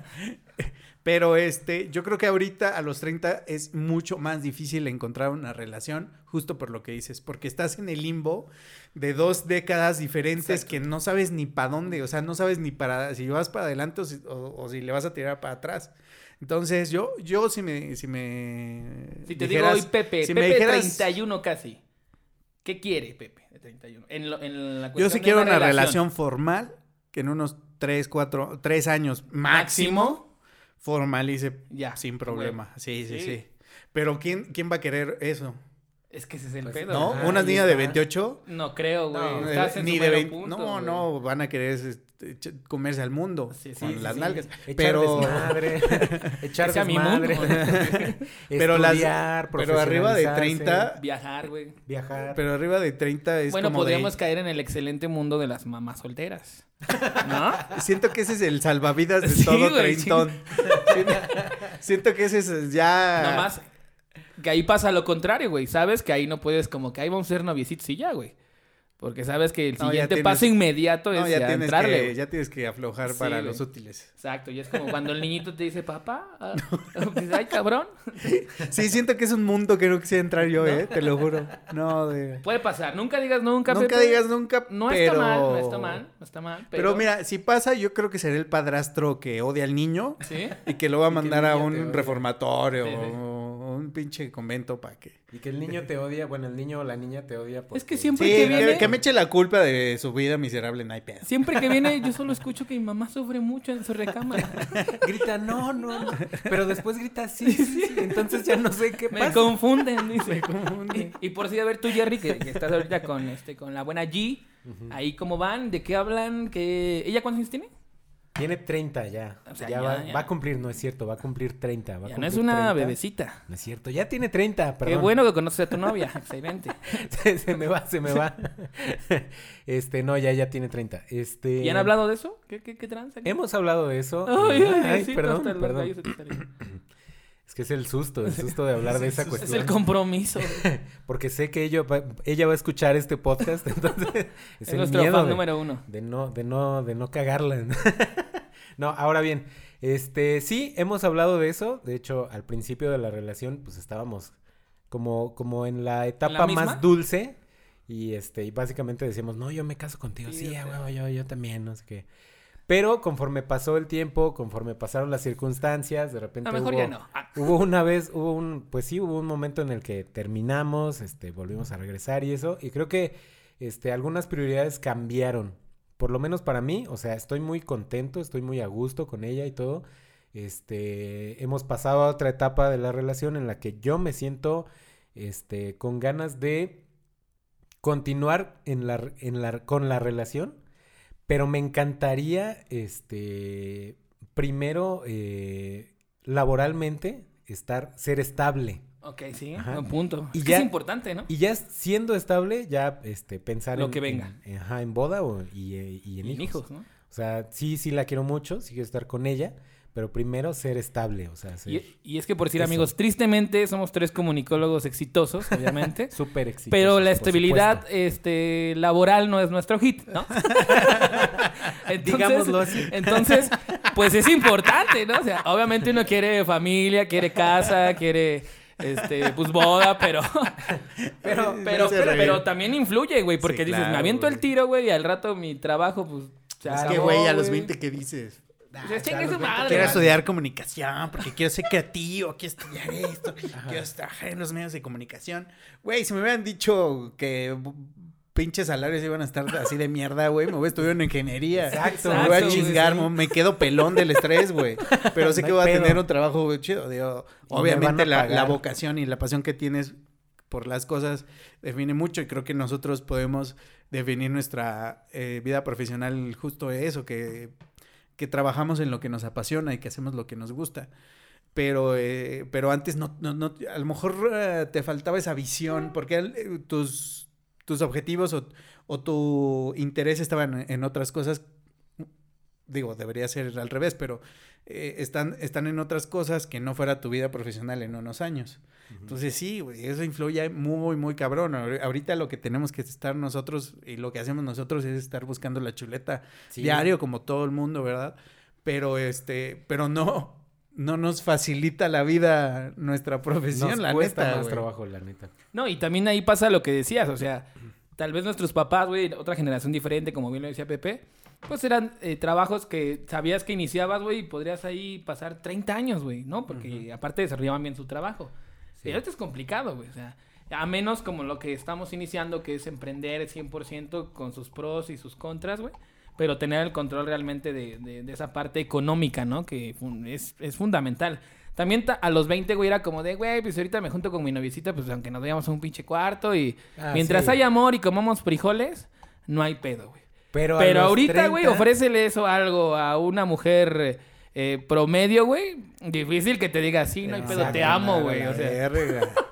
Pero este, yo creo que ahorita a los 30 es mucho más difícil encontrar una relación, justo por lo que dices, porque estás en el limbo de dos décadas diferentes Exacto. que no sabes ni para dónde, o sea, no sabes ni para si vas para adelante o si, o- o si le vas a tirar para atrás. Entonces, yo, yo si me, si me Si te dijeras- digo hoy Pepe, si me Pepe dijeras- 31 casi. ¿Qué quiere Pepe de 31? En, lo- en la Yo cuestión sí de quiero una relación formal que en unos 3, 4, 3 años máximo formalice Ya. sin problema. Sí, sí, Sí. sí. Pero ¿quién, quién va a querer eso? Es que ese es el Pues, pedo. ¿No? Una niña de está. 28. No creo, güey. No, Estás eh, en ni de mero 20 punto, no, güey. no, van a querer comerse al mundo Sí, con sí, las sí. nalgas. Echar Pero, desmadre, echar mundo. Pero las- pero arriba de profesionalizarse, 30, Viajar, güey. viajar. pero arriba de 30 es Bueno, como de- podríamos caer en el excelente mundo de las mamás solteras. ¿No? Siento que ese es el salvavidas de Sí, todo güey, treintón. Siento, siento que ese es ya... Nomás que ahí pasa lo contrario, güey. Sabes que ahí no puedes, como que ahí vamos a ser noviecitos y ya, güey. Porque sabes que el No, siguiente tienes- paso inmediato es No, ya ya tienes, entrarle, que, ya tienes que aflojar Sí, para güey. los útiles. Exacto, y es como cuando el niñito te dice, papá, ah", dices, ay, cabrón. Sí, siento que es un mundo que no quisiera entrar yo, ¿eh? Te lo juro. No, de... Puede pasar, nunca digas nunca, Nunca Pepe. digas nunca, No pero... está mal, no está mal, no está mal. Pero... Pero, mira, si pasa, yo creo que será el padrastro que odia al niño ¿Sí? y que lo va a mandar a un reformatorio sí. o un pinche convento para que... Y que el niño te odia, bueno, el niño o la niña te odia porque... Es que siempre Sí, que viene... que me eche la culpa de su vida miserable, hay pedo. Siempre que viene, yo solo escucho que mi mamá sufre mucho en su recámara. Grita, no, no, no. Pero después grita, sí, sí, sí. Entonces ya no sé qué Me pasa. confunden, dice. Y, y por si a ver tú, Jerry, que, que estás ahorita con este, con la buena G, ahí cómo van, de qué hablan, que ella cuántos años tiene? Tiene 30 ya. O sea, ya, ya, va, ya. va a cumplir, no es cierto, va a cumplir 30. Va a Ya no es cumplir una 30. bebecita. No es cierto, ya tiene 30, perdón. Qué bueno que conoces a tu novia. Excelente. se, se me va, se me va. este, no, ya, ya tiene 30. Este... ¿Y han hablado de eso? ¿Qué, qué, qué tranza? Hemos hablado de eso. Ay, Eh, ay, sí, perdón, perdón. que es el susto, el susto de hablar de esa Es cuestión. Es el compromiso. Porque sé que ella va, ella va a escuchar este podcast, entonces es, Es el nuestro miedo fan de, número uno. de no, de no, de no cagarla. no, ahora bien, este, sí, hemos hablado de eso. De hecho, al principio de la relación, pues estábamos como, como en la etapa más dulce. Y este, y básicamente decíamos, no, yo me caso contigo. Sí, Sí, huevo, yo, yo también, no sé qué. Pero conforme pasó el tiempo, conforme pasaron las circunstancias, de repente A lo mejor hubo, ya no. Ah, hubo una vez, hubo un, pues sí, hubo un momento en el que terminamos, este, volvimos a regresar y eso, y creo que, este, algunas prioridades cambiaron, por lo menos para mí, o sea, estoy muy contento, estoy muy a gusto con ella y todo, este, hemos pasado a otra etapa de la relación en la que yo me siento, este, con ganas de continuar en la, en la, con la relación, pero me encantaría, este, primero, eh, laboralmente, estar, ser estable. ok, sí. Ajá. Buen punto. Y Es que ya- es importante, ¿no? Y ya siendo estable, ya, este, pensar Lo en... que venga. En, ajá, en boda o, y, eh, y en Y hijos. ¿no? O sea, sí, sí la quiero mucho, sí quiero estar con ella, pero primero ser estable, o sea, ser Y, y es que por decir, Eso. amigos, tristemente somos tres comunicólogos exitosos, obviamente. súper exitoso. Pero la estabilidad este, laboral no es nuestro hit, ¿no? Digámoslo así. Entonces, pues es importante, ¿no? O sea, obviamente uno quiere familia, quiere casa, quiere este, pues boda, pero. Pero, pero, pero, también influye, güey. Porque Sí, dices, me aviento el tiro, güey, y al rato mi trabajo, pues. Es que, güey, a los 20, ¿qué dices? Pues, a su 20 madre, Quiero estudiar comunicación porque quiero ser creativo, quiero estudiar esto, quiero trabajar en los medios de comunicación. Güey, si me hubieran dicho que pinches salarios iban a estar así de mierda, güey, me hubiera estudiado en ingeniería. Exacto, Me voy a chingar, sí. me quedo pelón del estrés, güey. Pero sé No que voy a tener un trabajo chido. Digo, obviamente a la, vocación y la pasión que tienes por las cosas define mucho y creo que nosotros podemos definir nuestra eh, vida profesional justo eso, que, que trabajamos en lo que nos apasiona y que hacemos lo que nos gusta. Pero, eh, pero antes no, no, no- a lo mejor eh, te faltaba esa visión porque eh, tus, tus objetivos o, o tu interés estaban en otras cosas. Digo, debería ser al revés, pero eh, están, están en otras cosas que no fuera tu vida profesional en unos años. Entonces sí, güey, eso influye muy, muy cabrón. Ahor- Ahorita lo que tenemos que estar nosotros y lo que hacemos nosotros es estar buscando la chuleta Sí. diario como todo el mundo, ¿verdad? Pero este, pero no, no nos facilita la vida nuestra profesión, Nos la cuesta neta, más güey. trabajo, la neta. No, y también ahí pasa lo que decías, o sea, tal vez nuestros papás, güey, otra generación diferente, como bien lo decía Pepe, pues eran eh, trabajos que sabías que iniciabas, güey, y podrías ahí pasar 30 años, güey, ¿no? Porque aparte desarrollaban bien su trabajo. Sí. Y ahorita es complicado, güey, o sea, a menos como lo que estamos iniciando, que es emprender 100% con sus pros y sus contras, güey. Pero tener el control realmente de, de- de esa parte económica, ¿no? Que es, es fundamental. También ta- a los 20, güey, era como de, güey, pues ahorita me junto con mi noviecita, pues aunque nos vayamos a un pinche cuarto y Ah, mientras sí. hay amor y comamos frijoles, no hay pedo, güey. Pero, Pero ahorita, güey, 30, ofrécele eso algo a una mujer eh, promedio, güey. Difícil que te diga, sí, no hay pedo, te amo, güey. O sea.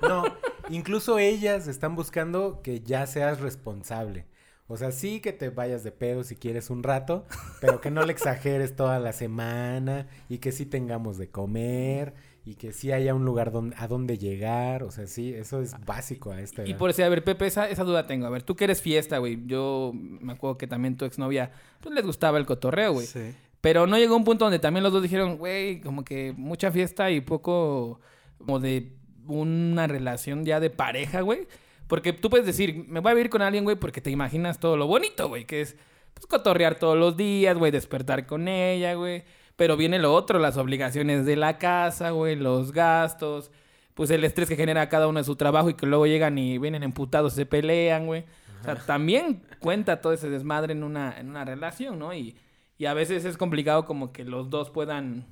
No, incluso ellas están buscando que ya seas responsable. O sea, sí que te vayas de pedo si quieres un rato, pero que no le exageres toda la semana y que sí tengamos de comer y que sí haya un lugar donde, a donde llegar. O sea, sí, eso es básico a esta edad. Y por si, a ver, Pepe, esa, esa duda tengo. A ver, tú que eres fiesta, güey. Yo me acuerdo que también tu exnovia, pues les gustaba el cotorreo, güey. Sí. Pero no llegó un punto donde también los dos dijeron, güey, como que mucha fiesta y poco como de una relación ya de pareja, güey. Porque tú puedes decir, me voy a vivir con alguien, güey, porque te imaginas todo lo bonito, güey, que es pues cotorrear todos los días, güey, despertar con ella, güey. Pero viene lo otro, las obligaciones de la casa, güey, los gastos, pues el estrés que genera cada uno de su trabajo y que luego llegan y vienen emputados, se pelean, güey. O sea, también cuenta todo ese desmadre en una, en una relación, ¿no? Y, y a veces es complicado como que los dos puedan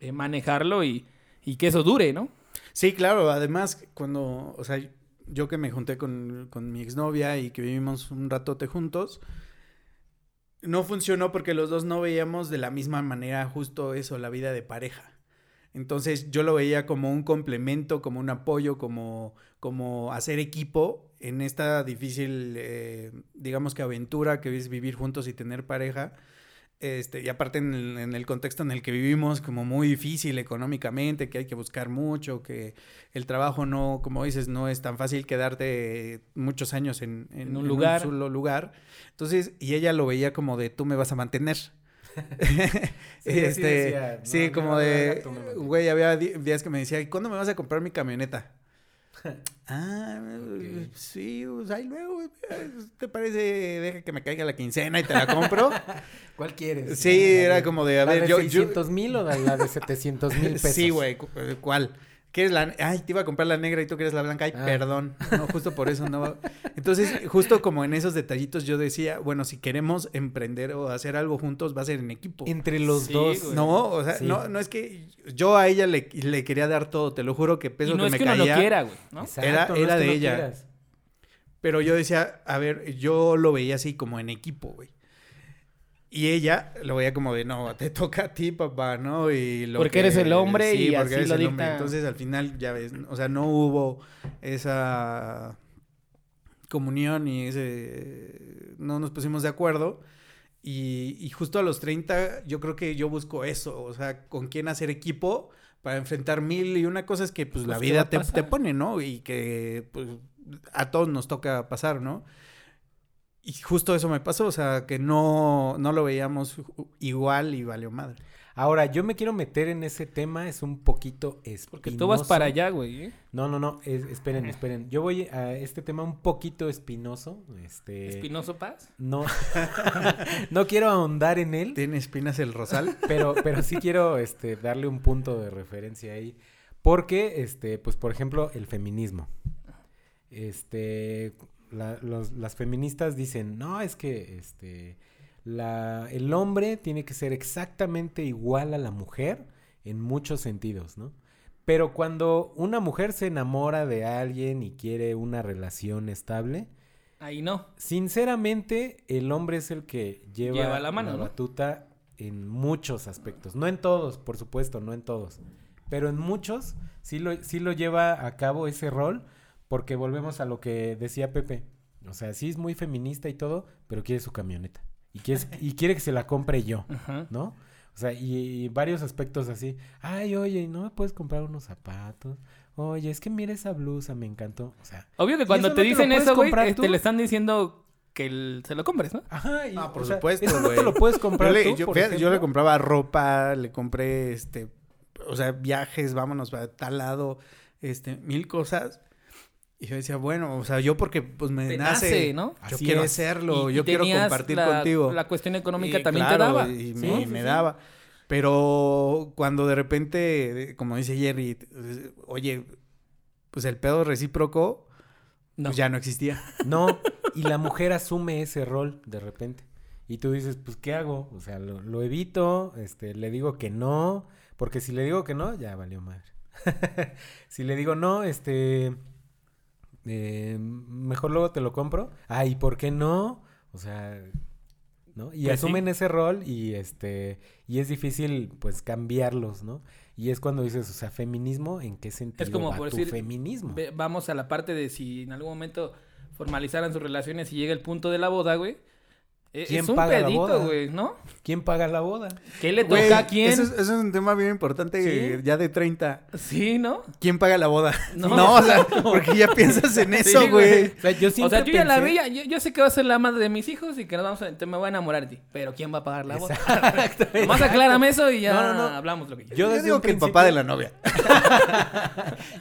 eh, manejarlo y, y que eso dure, ¿no? Sí, claro. Además, cuando, o sea, yo que me junté con, con mi exnovia y que vivimos un ratote juntos, no funcionó porque los dos no veíamos de la misma manera justo eso, la vida de pareja. Entonces yo lo veía como un complemento, como un apoyo, como, como hacer equipo en esta difícil, eh, digamos que aventura que es vivir juntos y tener pareja. Este, y aparte en el, en el, contexto en el que vivimos, como muy difícil económicamente, que hay que buscar mucho, que el trabajo no, como dices, no es tan fácil quedarte muchos años en, en, En un lugar. un solo lugar. Entonces, y ella lo veía como de tú me vas a mantener. Sí, este, decía, sí, como no, de, güey, había días que me decía, "¿Y ¿cuándo me vas a comprar mi camioneta? Ah, sí, pues ahí luego, ¿te parece? Deja que me caiga la quincena y te la compro. ¿Cuál quieres? Sí, ¿La de- era como de, a ¿La ver, de yo- yo- 600 mil o la de 700 mil pesos? Sí, güey, cu- ¿cuál? ¿Quieres la...? Ay, te iba a comprar la negra y tú quieres la blanca. Ay, Ah. perdón. No, justo por eso no. Entonces, justo como en esos detallitos yo decía, bueno, si queremos emprender o hacer algo juntos, va a ser en equipo. Entre los Sí, dos. güey. No, o sea, Sí. no, no es que yo a ella le, le quería dar todo, te lo juro que peso y no que es me que uno caía. lo quiera, güey, ¿no? Exacto, Era- no es era que de no ella. quieras. Pero yo decía, a ver, yo lo veía así como en equipo, güey. Y ella lo veía como de, no, te toca a ti, papá, ¿no? Y lo Porque que- eres el hombre sí, y porque así eres lo el hombre. Entonces, al final, ya ves, o sea, no hubo esa comunión y ese... No nos pusimos de acuerdo. Y, y justo a los 30, yo creo que yo busco eso, o sea, con quién hacer equipo para enfrentar mil y una cosa es que pues, la Pues, ¿qué va a vida te, te pone, ¿no? Y que pues a todos nos toca pasar, ¿no? Y justo eso me pasó, o sea, que no, no lo veíamos igual y valió madre. Ahora, yo me quiero meter en ese tema, es un poquito espinoso. Porque tú vas para allá, güey. ¿eh? No, no, no, es- esperen, esperen. Yo voy a este tema un poquito espinoso. Este. Espinoso Paz. No. no quiero ahondar en él. ¿Tiene espinas el rosal? Pero, pero sí quiero este, darle un punto de referencia ahí. Porque, este, pues, por ejemplo, el feminismo. Este, la- los- las feministas dicen, no, es que este, la, el hombre tiene que ser exactamente igual a la mujer en muchos sentidos, ¿no? Pero cuando una mujer se enamora de alguien y quiere una relación estable, Ahí no. Sinceramente, el hombre es el que lleva, Lleva la mano, ¿no? batuta en muchos aspectos. No en todos, por supuesto, no en todos. Pero en muchos sí lo, sí lo lleva a cabo ese rol, porque volvemos a lo que decía Pepe. O sea, sí es muy feminista y todo, pero quiere su camioneta. Y quiere, y quiere que se la compre yo. ¿no? O sea, y, y varios aspectos así. Ay, oye, ¿no me puedes comprar unos zapatos? Oye, es que mira esa blusa, me encantó. O sea, Obvio que ¿Y cuando te no te dicen eso, güey, comprar este, le están diciendo que el- se lo compres, ¿no? Ajá, y, Ah, por o sea, supuesto, Eso no te lo puedes Yo comprar le, tú, yo- por fíjate, yo le compraba ropa, le compré, este, o sea, viajes, vámonos para tal lado, este, mil cosas. Y yo decía, bueno, o sea, yo porque pues me Te nace, nace, ¿no? Yo Así quiero es. hacerlo, Y- y yo quiero compartir la- contigo. La cuestión económica Y también claro, te daba. Y Sí, me, sí, me sí. daba. Pero cuando de repente, como dice Jerry, eh, oye, pues el pedo recíproco No. pues ya no existía. No, y la mujer asume ese rol de repente. Y tú dices, pues, ¿qué hago? O sea, lo, lo evito, este, le digo que no, porque si le digo que no, ya valió madre. si le digo no, este, eh, mejor luego te lo compro. Ay, ¿por qué no? O sea, ¿no? Y Pues sí. asumen ese rol y este, y es difícil, pues, cambiarlos, ¿no? Y es cuando dices, o sea, feminismo, ¿en qué sentido como va por tu decir, feminismo? Ve- vamos a la parte de si en algún momento formalizaran sus relaciones y llega el punto de la boda, güey. E- ¿Quién es un paga la pedito, boda? güey, ¿no? ¿Quién paga la boda? ¿Qué le toca a quién? Eso es, eso es un tema bien importante Sí. ya de 30. Sí, ¿no? ¿Quién paga la boda? No. No, o sea, porque ya piensas en eso, güey. O sea, yo O sea, yo ya la vi, yo, yo sé que va a ser la madre de mis hijos y que nos vamos a, te- me voy a enamorar de ti. Pero ¿quién va a pagar la boda? Más aclárame eso y ya No, no, no. hablamos lo que quieras. Yo Yo, desde digo un que el principio- papá de la novia.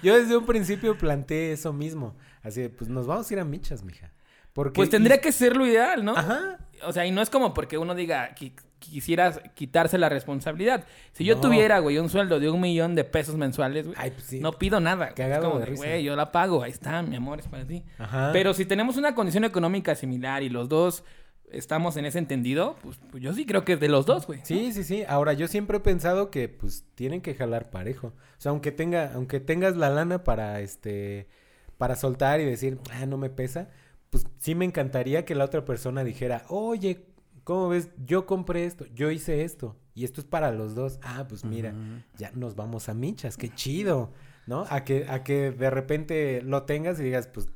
Yo desde un principio planteé eso mismo. Así de, pues nos vamos a ir a michas, mija. Porque Pues tendría y- que ser lo ideal, ¿no? Ajá. O sea, y no es como porque uno diga que quisieras quitarse la responsabilidad. Si yo No. tuviera, güey, un sueldo de un millón de pesos mensuales, güey, Ay, pues sí. no pido nada. es como de güey, yo la pago, ahí está, mi amor, es para ti. Ajá. Pero si tenemos una condición económica similar y los dos estamos en ese entendido, pues, pues yo sí creo que es de los dos, güey. Sí, sí, sí. Ahora, yo siempre he pensado que, pues, tienen que jalar parejo. O sea, aunque tenga, aunque tengas la lana para, este, para soltar y decir, ah, no me pesa, pues sí me encantaría que la otra persona dijera, oye, ¿cómo ves? Yo compré esto, yo hice esto y esto es para los dos. Ah, pues mira, ya nos vamos a michas, qué chido, ¿no? A que, a que de repente lo tengas y digas, pues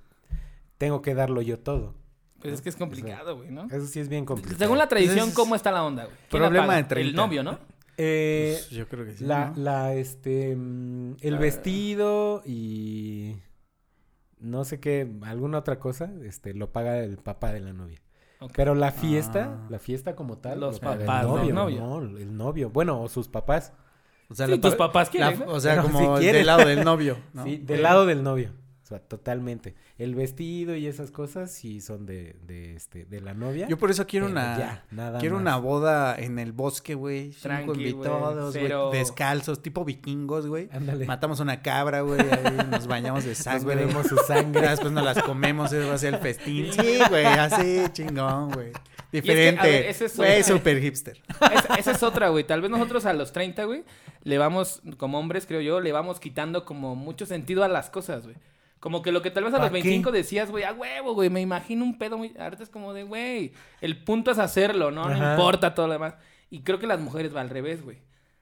tengo que darlo yo todo. Pues es que es complicado, güey, ¿no? Eso sí es bien complicado. Según la tradición, Entonces, ¿cómo está la onda, güey? ¿Quién problema de 30. El novio, ¿no? Eh, Pues yo creo que sí. la, ¿no? la, este, mm, el vestido y no sé qué, alguna otra cosa, este, lo paga el papá de la novia. Pero la fiesta, Ah. la fiesta como tal, Los lo papás el novio, novio. no, el novio, bueno, o sus papás, O sea, Sí, tus pa- papás quieren. O sea, Pero como si quieren. del lado del novio, ¿no? sí, del lado del novio, sea, totalmente. El vestido y esas cosas sí son de, de, este, de la novia. Yo por eso quiero una... ya, nada Quiero más. una boda en el bosque, güey. Cinco Tranqui, güey, invitados, güey. Descalzos, tipo vikingos, güey. Ándale. Matamos una cabra, güey. Nos bañamos de Nos sangre. bebemos su sangre. Después nos las comemos, eso va a ser el festín. Sí, güey, así, chingón, güey. Diferente. ver, ese es Güey, otra- super hipster. Esa, esa es otra, güey. Tal vez nosotros a los 30, güey, le vamos, como hombres, creo yo, le vamos quitando como mucho sentido a las cosas, güey. Como que lo que tal vez a ¿Pa los qué? 25 decías, güey, a huevo, güey, me imagino un pedo muy... Ahorita es como de, güey, el punto es hacerlo, ¿no? No importa todo lo demás. Y creo que las mujeres va al revés, güey.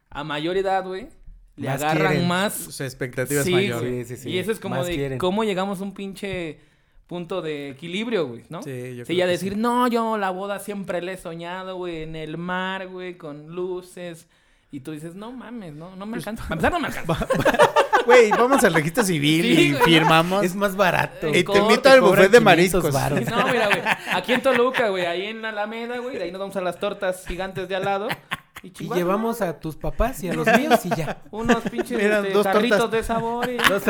A mayor edad, güey, le Más agarran quieren. más... Su expectativa Sí, es mayor. güey. Sí, sí, sí. Y eso es como Más de quieren. cómo llegamos a un pinche punto de equilibrio, güey, ¿no? Sí, yo Sí, creo ya que decir, sí. no, yo la boda siempre la he soñado, güey, en el mar, güey, con luces. Y tú dices, no mames, no, no me Pues, alcanza. Para empezar, no me alcanza. Güey, vamos al registro civil Sí, y güey, firmamos. Es más barato. Eh, y te invito al cobran buffet de 500 mariscos. varos. No, mira, güey, aquí en Toluca, güey, ahí en Alameda, güey, de ahí nos vamos a las tortas gigantes de al lado. Y, Y llevamos a tus papás y a los míos y ya. unos pinches Mira, este, dos tarritos tortas. de sabor y Dos,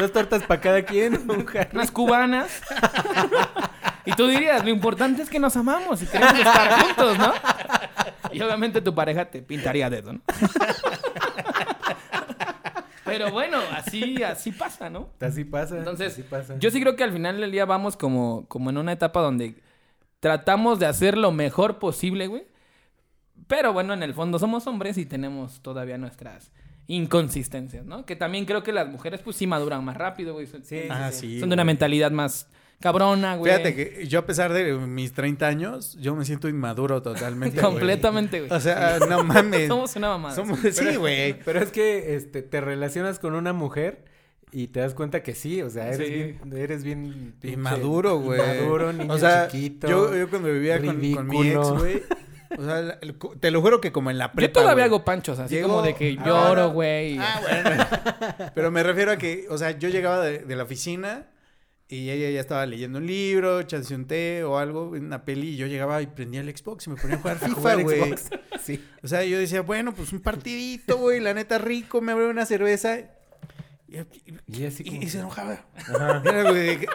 dos tortas para cada quien. un unas cubanas. y tú dirías, lo importante es que nos amamos y queremos estar juntos, ¿no? Y obviamente tu pareja te pintaría dedo, ¿no? Pero bueno, así, así pasa, ¿no? Así pasa. Entonces, así pasa. Yo sí creo que al final del día vamos como, como en una etapa donde tratamos de hacer lo mejor posible, güey. Pero bueno, en el fondo somos hombres y tenemos todavía nuestras inconsistencias, ¿no? Que también creo que las mujeres pues sí maduran más rápido, güey. Son, Sí, Ah, sí, sí. son de una mentalidad más cabrona, güey. Fíjate que yo a pesar de mis 30 años, yo me siento inmaduro totalmente. Completamente, güey. O sea, no mames. Somos una mamada. Somos- sí, güey. Pero es que este, te relacionas con una mujer y te das cuenta que sí, o sea, eres Sí. bien, eres bien pinche Inmaduro, güey. Inmaduro, niño o sea, chiquito. Yo, yo cuando vivía con, con mi ex, güey. O sea, el- te lo juro que como en la Yo prepa. todavía güey. hago panchos, así Llego- como de que Ah, lloro, bueno. güey. Ah, bueno. Pero me refiero a que, o sea, yo llegaba de, de la oficina y ella ya estaba leyendo un libro, echándose un té o algo, una peli, y yo llegaba y prendía el Xbox y me ponía a jugar FIFA, güey. Sí. O sea, yo decía, bueno, pues un partidito, güey, la neta rico, me abre una cerveza. Y, y- Y así y- como y se enojaba. Ajá. Era, que,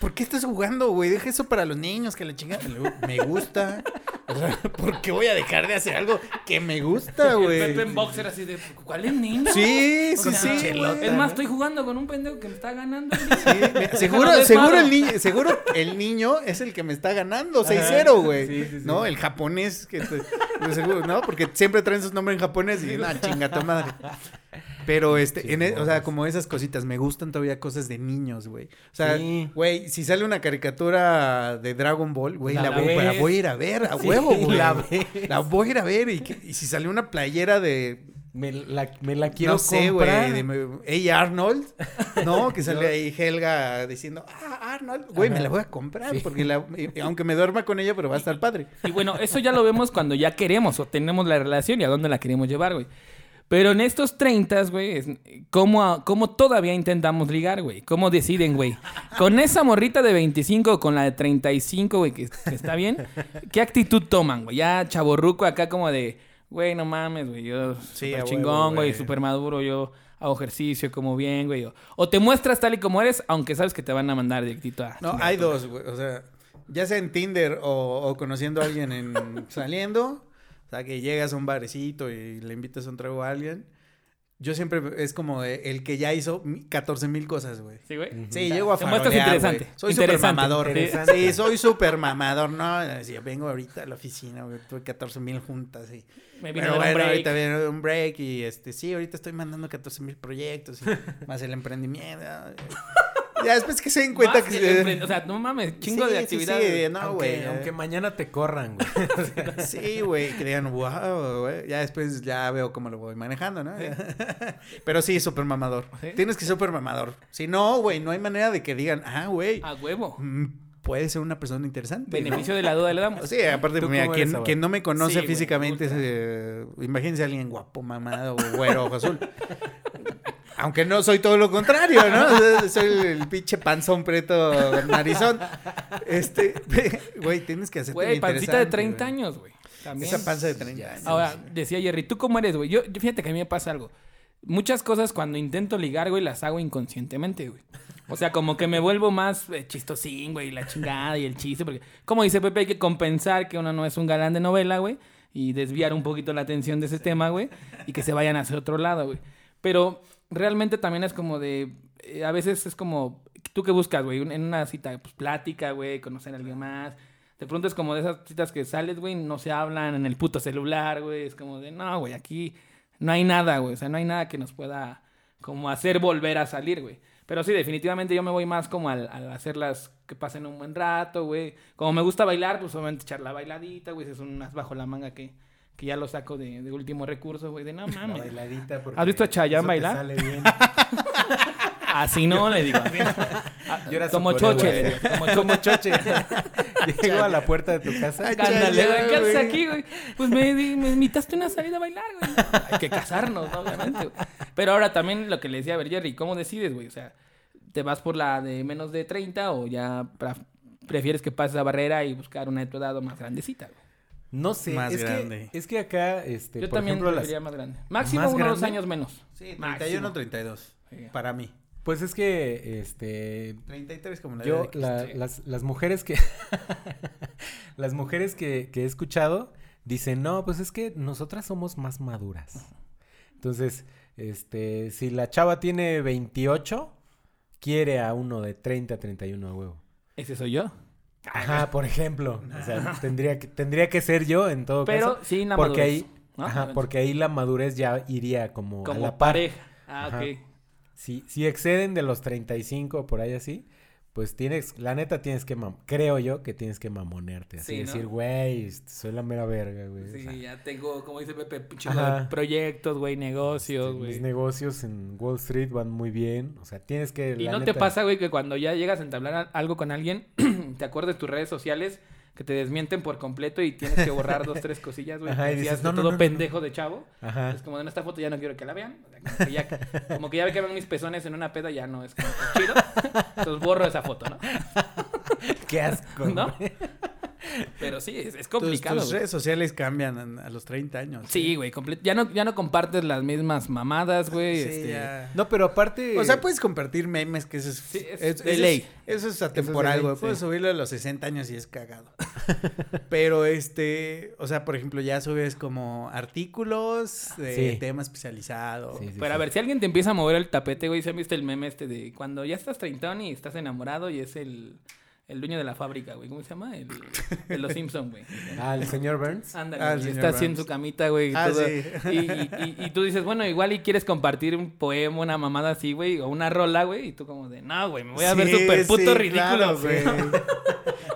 ¿Por qué estás jugando, güey? Deja eso para los niños, que la chingada. Me gusta. O sea, ¿por qué voy a dejar de hacer algo que me gusta, El güey? Pepe en boxer así de, ¿cuál es niño? Sí, O sí, sea, sí. Es más, estoy jugando con un pendejo que me está ganando. Sí, seguro, seguro el niño, seguro el niño es el que me está ganando 6-0, güey. Sí, sí, sí. ¿No? El japonés que te- seguro, ¿no? Porque siempre traen sus nombres en japonés y no, chinga tu madre. Pero este, en e- o sea, como esas cositas, me gustan todavía cosas de niños, güey. O sea, Sí. güey, si sale una caricatura de Dragon Ball, güey, La la, voy, la voy a ir a ver, a Sí, huevo, güey. la voy a ir a ver. Y, que- y si sale una playera de Me la, me la quiero no sé, güey, comprar. de me- Hey Arnold, ¿no? Que sale ahí Helga diciendo, ah, Arnold, güey, me la voy a comprar, Sí. porque la- y- aunque me duerma con ella, pero va a estar padre. Y bueno, eso ya lo vemos cuando ya queremos o tenemos la relación y a dónde la queremos llevar, güey. Pero en estos 30, güey, ¿cómo, ¿cómo todavía intentamos ligar, güey? ¿Cómo deciden, güey? Con esa morrita de 25 o con la de 35, güey, que, que está bien, ¿qué actitud toman, güey? Ya chaborruco acá como de, güey, no mames, güey, yo Sí, huevo, chingón, güey, güey. súper maduro, yo hago ejercicio, como bien, güey. O, o te muestras tal y como eres, aunque sabes que te van a mandar directito a... No, hay dos, güey, o sea, ya sea en Tinder o, o conociendo a alguien en saliendo, o sea, que llegas a un barecito y le invitas a un trago a alguien. Yo siempre es como de el que ya hizo 14 mil cosas, güey. ¿Sí, güey? Sí, llego a farolear, interesante, güey. Soy súper mamador. interesante. Sí, soy súper mamador. No, vengo ahorita a la oficina, güey. Tuve 14 mil juntas y... Me vino Pero un bueno, break. ahorita viene un break y este, sí, ahorita estoy mandando 14 mil proyectos y más el emprendimiento. Ya después que se den cuenta que... O sea, no mames, chingo Sí, de sí, actividades. sí, no, aunque, güey. aunque mañana te corran, güey. Sí, güey, que digan, wow, güey. Ya después ya veo cómo lo voy manejando, ¿no? Pero sí, súper mamador. ¿Sí? Tienes que ser súper mamador. Si no, güey, no hay manera de que digan, ah, güey, A huevo. mm, puede ser una persona interesante. ¿no? Beneficio de la duda le damos. Sí, aparte, ¿Tú mira, quien, no me conoce Sí, güey, físicamente, ultra. eh, imagínense a alguien guapo, mamado, güero, ojo azul. Aunque no soy todo lo contrario, ¿no? Soy el pinche panzón preto narizón. Este, güey, tienes que hacerte Güey, pancita de interesante, 30 güey. años, güey. Esa panza de 30 años. Ahora, decía Jerry, ¿tú cómo eres, güey? Yo, yo- fíjate que a mí me pasa algo. Muchas cosas cuando intento ligar, güey, las hago inconscientemente, güey. O sea, como que me vuelvo más eh, chistosín, güey, la chingada y el chiste. Porque, como dice Pepe, hay que compensar que uno no es un galán de novela, güey. Y desviar un poquito la atención de ese tema, güey. Y que se vayan hacia otro lado, güey. Pero realmente también es como de... eh, a veces es como... ¿Tú qué buscas, güey? Un- En una cita, pues plática, güey, conocer a alguien más. De pronto es como de esas citas que sales, güey, no se hablan en el puto celular, güey. Es como de, no, güey, aquí no hay nada, güey. O sea, no hay nada que nos pueda como hacer volver a salir, güey. Pero sí, definitivamente yo me voy más como al, al hacerlas que pasen un buen rato, güey. Como me gusta bailar, pues obviamente echar la bailadita, güey. Es unas bajo la manga que, que ya lo saco de, de último recurso, güey. De no La mames. bailadita. porque ¿Has visto a te bailar? sale bien. Así no, le digo. Yo era Como coreo, choche. Como, como choche. Llego a la puerta de tu casa. Ándale, ¿qué haces aquí, güey? Pues me, me invitaste una salida a bailar, güey. Hay que casarnos, ¿no? obviamente. güey. Pero ahora también lo que le decía a ver, Jerry, ¿cómo decides, güey? O sea, ¿te vas por la de menos de 30 o ya prefieres que pases la barrera y buscar una de tu edad o más grandecita, güey? No sé, Más es grande. que, es que acá, este, Yo por también ejemplo, las- más grande. Máximo ¿Más uno o dos años menos. Sí, Máximo. 31, 32. Sí. Para mí. pues es que, este, 33 como la yo, de la- las, las mujeres que, las mujeres que, que he escuchado dicen, no, pues es que nosotras somos más maduras. Entonces, este, si la chava tiene 28, quiere a uno de 30, 31 a huevo. Ese soy yo. Ajá, por ejemplo. O sea, tendría que, tendría que ser yo en todo Pero caso. sin la porque madurez, ahí, ¿no? ajá, porque ahí la madurez ya iría como, a Como la par. pareja. Ah, Ajá. ok. Si, si exceden de los 35 por ahí así, pues tienes, la neta tienes que, mam- creo yo que tienes que mamonearte. Así Sí, ¿no? decir, güey, soy la mera verga, güey. o Sí, sea, ya tengo, como dice Pepe, de proyectos, güey, negocios, este, güey. mis negocios en Wall Street van muy bien. O sea, tienes que. ¿Y la no te pasa, güey, que cuando ya llegas a entablar algo con alguien, te acuerdas de tus redes sociales que te desmienten por completo y tienes que borrar dos, tres cosillas, güey? Ajá, y dices, no, no, todo no, pendejo de chavo. Ajá. Es como en esta foto ya no quiero que la vean. Como, que ya, como que ya ve que ven mis pezones en una peda, ya no es como chido. Entonces borro esa foto, ¿no? Qué asco. ¿No? güey. Pero sí, es, es complicado. tus güey. redes sociales cambian a, a los 30 años. Sí, güey, comple- ya no, ya no compartes las mismas mamadas, güey. Sí, este, ya. No, pero aparte. O sea, puedes compartir memes, que eso es, Sí, es es- de eso ley. Es, eso es atemporal, güey. Puedes subirlo a los 60 años y es cagado. Pero este, o sea, por ejemplo, ya subes como artículos de Sí. tema especializado. Sí, sí, Pero a ver, si alguien te empieza a mover el tapete, güey, ¿se han visto el meme este de cuando ya estás treintón y estás enamorado y es el, el dueño de la fábrica, güey? ¿Cómo se llama? El de los Simpsons, güey. Ah, el señor Burns. Ándale, Ah, está así en Burns. su camita, güey. y Ah, todo. sí. Y, y- y- y tú dices, bueno, igual y quieres compartir un poema, una mamada así, güey, o una rola, güey. Y tú como de, no, güey, me voy a ver súper puto sí, ridículo, claro, güey.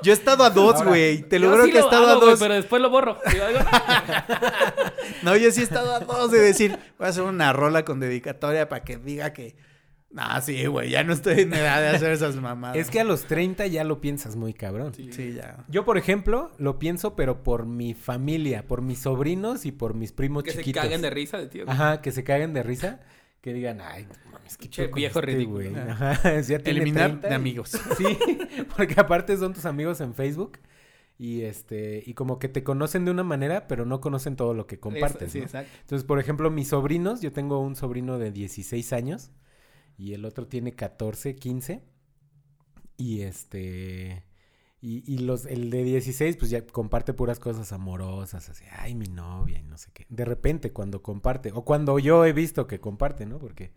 Yo he estado a dos, güey. Te lo juro sí que he estado hago, a dos. pero después lo borro. Digo, No, yo sí he estado a dos de decir, voy a hacer una rola con dedicatoria para que diga que. No, sí, güey, ya no estoy en edad de hacer esas mamadas. Es que a los 30 ya lo piensas muy cabrón. Sí, ya. Yo, por ejemplo, lo pienso, pero por mi familia, por mis sobrinos y por mis primos que se chiquitos. caguen de risa de tío. Ajá, que se caguen de risa. Que digan, ay, mames, qué Che, viejo este ridículo". güey". Ajá, ya tiene Eliminar 30 de y- amigos. Sí, porque aparte son tus amigos en Facebook. Y este, y como que te conocen de una manera, pero no conocen todo lo que compartes. Sí, ¿no? exacto. Entonces, por ejemplo, mis sobrinos, yo tengo un sobrino de 16 años y el otro tiene 14, 15. Y este. Y, y los, el de 16, pues ya comparte puras cosas amorosas, así, ay, mi novia y no sé qué. De repente, cuando comparte, o cuando yo he visto que comparte, ¿no? Porque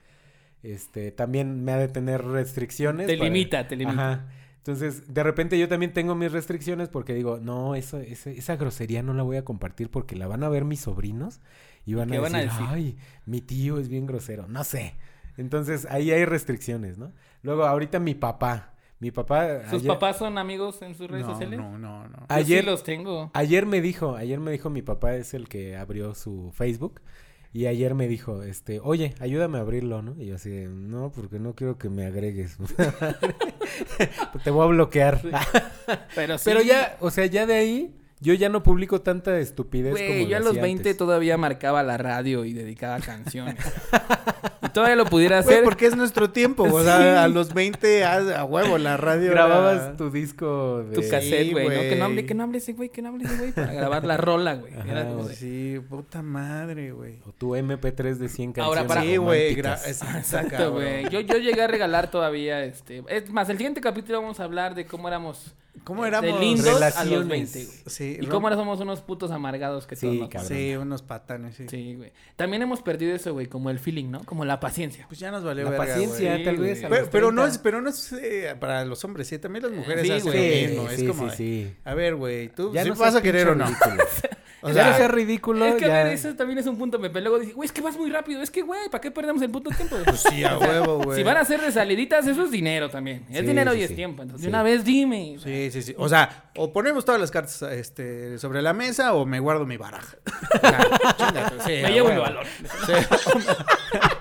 este también me ha de tener restricciones. Te para- limita, te limita. Ajá. Entonces, de repente yo también tengo mis restricciones porque digo, no, eso, ese- esa grosería no la voy a compartir porque la van a ver mis sobrinos y van, a, van a decir? ay, mi tío es bien grosero. No sé. Entonces, ahí hay restricciones, ¿no? Luego, ahorita mi papá. Mi papá. ¿Sus ayer- papás son amigos en sus redes No, sociales? no, no, no. Yo Ayer- sí los tengo. Ayer me dijo, ayer me dijo mi papá es el que abrió su Facebook y ayer me dijo, este, oye, ayúdame a abrirlo, ¿no? Y yo así, de, no, porque no quiero que me agregues. Te voy a bloquear. Pero sí. Pero ya, o sea, ya de ahí yo ya no publico tanta estupidez Güey, como yo a lo los hacía 20 antes. todavía marcaba la radio y dedicaba canciones. y todavía lo pudiera Güey, hacer. porque es nuestro tiempo. O Sí. sea, a los 20 a, a huevo la radio. grababas era- tu disco de Tu cassette, Sí, güey, ¿no? Que no hable, güey. que no hable ese güey, que no hable ese güey para grabar la rola, güey. Ajá, Era como güey. de- Sí, puta madre, güey. o tu MP3 de 100 canciones. Ahora, para- Sí, güey. gra- es- Exacto, güey. Yo, yo llegué a regalar todavía, este... Es más, el siguiente capítulo vamos a hablar de cómo éramos... ¿Cómo de éramos? lindos a los Relaciones. 20, güey. Sí, Y cómo ahora somos unos putos amargados que Sí, cabrón. Sí, unos patanes, sí. Sí, güey. También hemos perdido eso, güey, como el feeling, ¿no? Como la paciencia. Pues ya nos valió La verga, paciencia, güey. tal vez. a Pero, pero no 30. es, pero no es eh, para los hombres, sí, también las mujeres Sí, hacen güey. lo mismo. Sí, es sí, como, sí, sí. a ver, güey, tú Ya ¿sí no vas a querer o no. O sea, seas ridículo. es que, ya... a ver, eso también es un punto, Pepe. Luego dice, güey, es que vas muy rápido. Es que, güey, ¿para qué perdemos el puto tiempo? pues sí, a huevo, güey. Si van a hacer de saliditas, eso es dinero también. Es Sí, dinero sí, y es sí. tiempo. Entonces, de una vez dime. Sí, sí, sí. O sea, o ponemos todas las cartas este, sobre la mesa o me guardo mi baraja. O sea, chingate, Me llevo huevo. valor.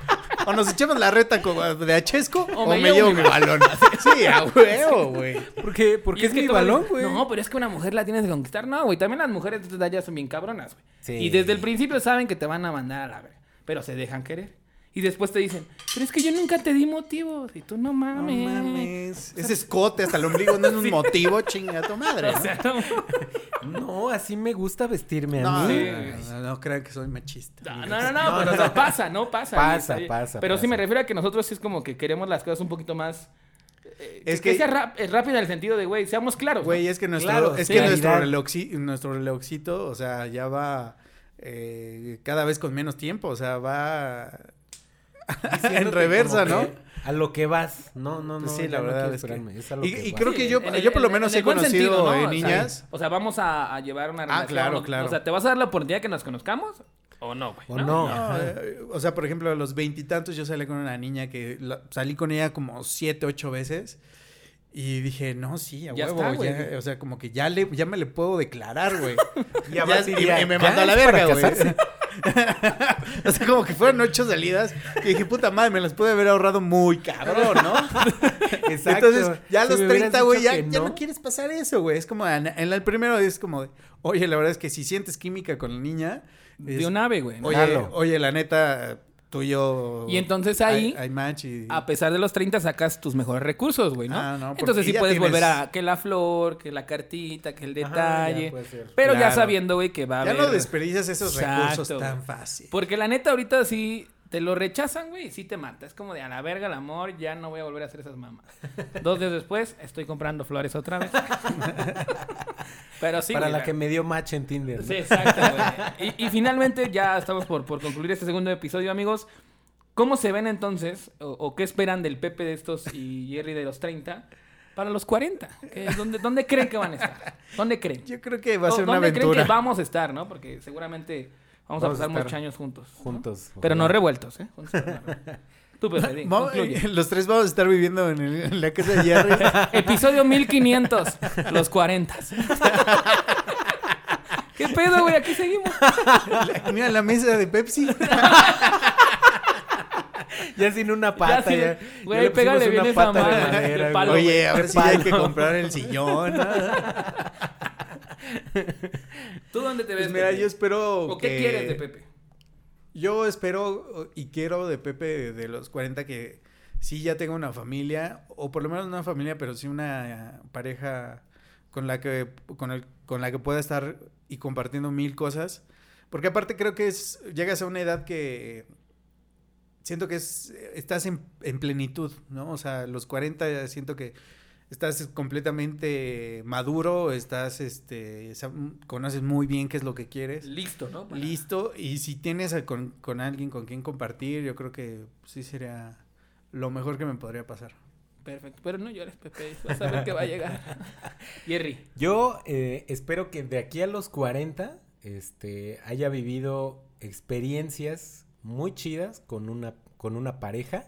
O nos echamos la reta como de Achesco o, me me, llevo llevo, mi balón. Sí, a huevo, güey. Porque, porque Y es, que mi balón, decir, güey. No, pero es que una mujer la tienes que conquistar. No, güey. También las mujeres de talla son bien cabronas, güey. Sí. Y desde el principio saben que te van a mandar a la verga. Pero se dejan querer. Y después te dicen, pero es que yo nunca te di motivos. Y tú no No mames. mames. Ese escote hasta el ombligo no es un motivo, chinga tu madre. O ¿no? sea, no. No, así me gusta vestirme a mí. Sí. no, no crean que soy machista. No, no, no, no, pero o pasa, ¿no? Pasa. Pasa, pasa, Pero sí me refiero a que nosotros sí es como que queremos las cosas un poquito más... eh, Es que, que- sea rap- eh, rápido en el sentido de, güey, seamos claros. ¿no? Güey, es que nuestro, Claro, es sí. que nuestro, Claridad. relojci- nuestro relojcito, o sea, ya va eh, cada vez con menos tiempo, o sea, va en reversa, ¿no? A lo que vas. No, no, no. Sí, la verdad es que- es a lo Y, que y vas. creo que yo, el- yo por lo en- menos he conocido sentido, ¿no? eh, niñas. O sea, vamos a, a llevar una Ah, relación. claro, claro. O sea, ¿te vas a dar la oportunidad que nos conozcamos? ¿O no, güey? O no. No, Ajá. eh, o sea, por ejemplo, a los veintitantos yo salí con una niña que la- salí con ella como siete, ocho veces. Y dije, no, sí, a Ya huevo, está, güey. ya, o sea, como que ya le, ya me le puedo declarar, güey. Ya Ya- y y, me ¿ya mandó a la verga, güey. o sea, como que fueron ocho salidas. Y dije, puta madre, me las pude haber ahorrado muy cabrón, ¿no? Exacto. Entonces, ya a Si los hubieras 30, güey, ya, que ya no quieres pasar eso, güey. Es como, en, el primero es como, de, oye, la verdad es que si sientes química con la niña. es- De un ave, güey. ¿no? Oye, oye, la neta, tú y yo. Y entonces ahí, Hay, hay match y. A pesar de los 30 sacas tus mejores recursos, güey, ¿no? Ah, no, Entonces sí ya puedes tienes- volver a que la flor, que la cartita, que el Ajá, detalle. ya puede ser. pero ya sabiendo, güey, que va a ya haber... no desperdicias esos Exacto, recursos tan fácil. Porque la neta ahorita sí te lo rechazan, güey, y sí te mata. Es como de a la verga el amor, ya no voy a volver a hacer esas mamas. Dos días después estoy comprando flores otra vez. Pero sí, Para güey, la que me dio match en Tinder. ¿no? Sí, exacto, güey. Y, y finalmente ya estamos por, por concluir este segundo episodio, amigos. ¿Cómo se ven entonces, o, o qué esperan del Pepe de estos y Jerry de los 30 para los 40? ¿Qué- ¿Dónde, ¿Dónde creen que van a estar? ¿Dónde creen? Yo creo que va a ¿Dó- ser una ¿Dónde creen aventura. que vamos a estar, no? Porque seguramente vamos, Vamos a a pasar muchos años juntos. ¿no? Juntos. Pero no revueltos, ¿eh? Juntos, pero no revueltos. Tú, Pepe, Vamos- concluye. los tres vamos a estar viviendo en, el- en la casa de Jerry. Episodio 1500, los 40. ¿Qué pedo, güey? Aquí seguimos. La- Mira la mesa de Pepsi. Ya sin una pata. ya, güey, ya pégale bien esa madre. Oye, ahora de sí hay que comprar el sillón. ¿Tú dónde te ves? Pues mira, Pepe? yo espero. ¿O qué que- quieres de Pepe? Yo espero y quiero de Pepe de los 40 que sí ya tenga una familia, o por lo menos no una familia, pero sí una pareja con la que, con el, con la que pueda estar y compartiendo mil cosas. Porque aparte creo que es, llegas a una edad que siento que es, estás en, en plenitud, ¿no? O sea, los 40 siento que estás completamente maduro, estás, este, conoces muy bien qué es lo que quieres Listo, ¿no? Para- listo. Y si tienes a- con, con alguien con quien compartir, yo creo que sí sería lo mejor que me podría pasar. Perfecto. Pero no llores, Pepe. Vas a ver que va a llegar. Jerry. Yo eh, espero que de aquí a los 40 este, haya vivido experiencias muy chidas con una, con una pareja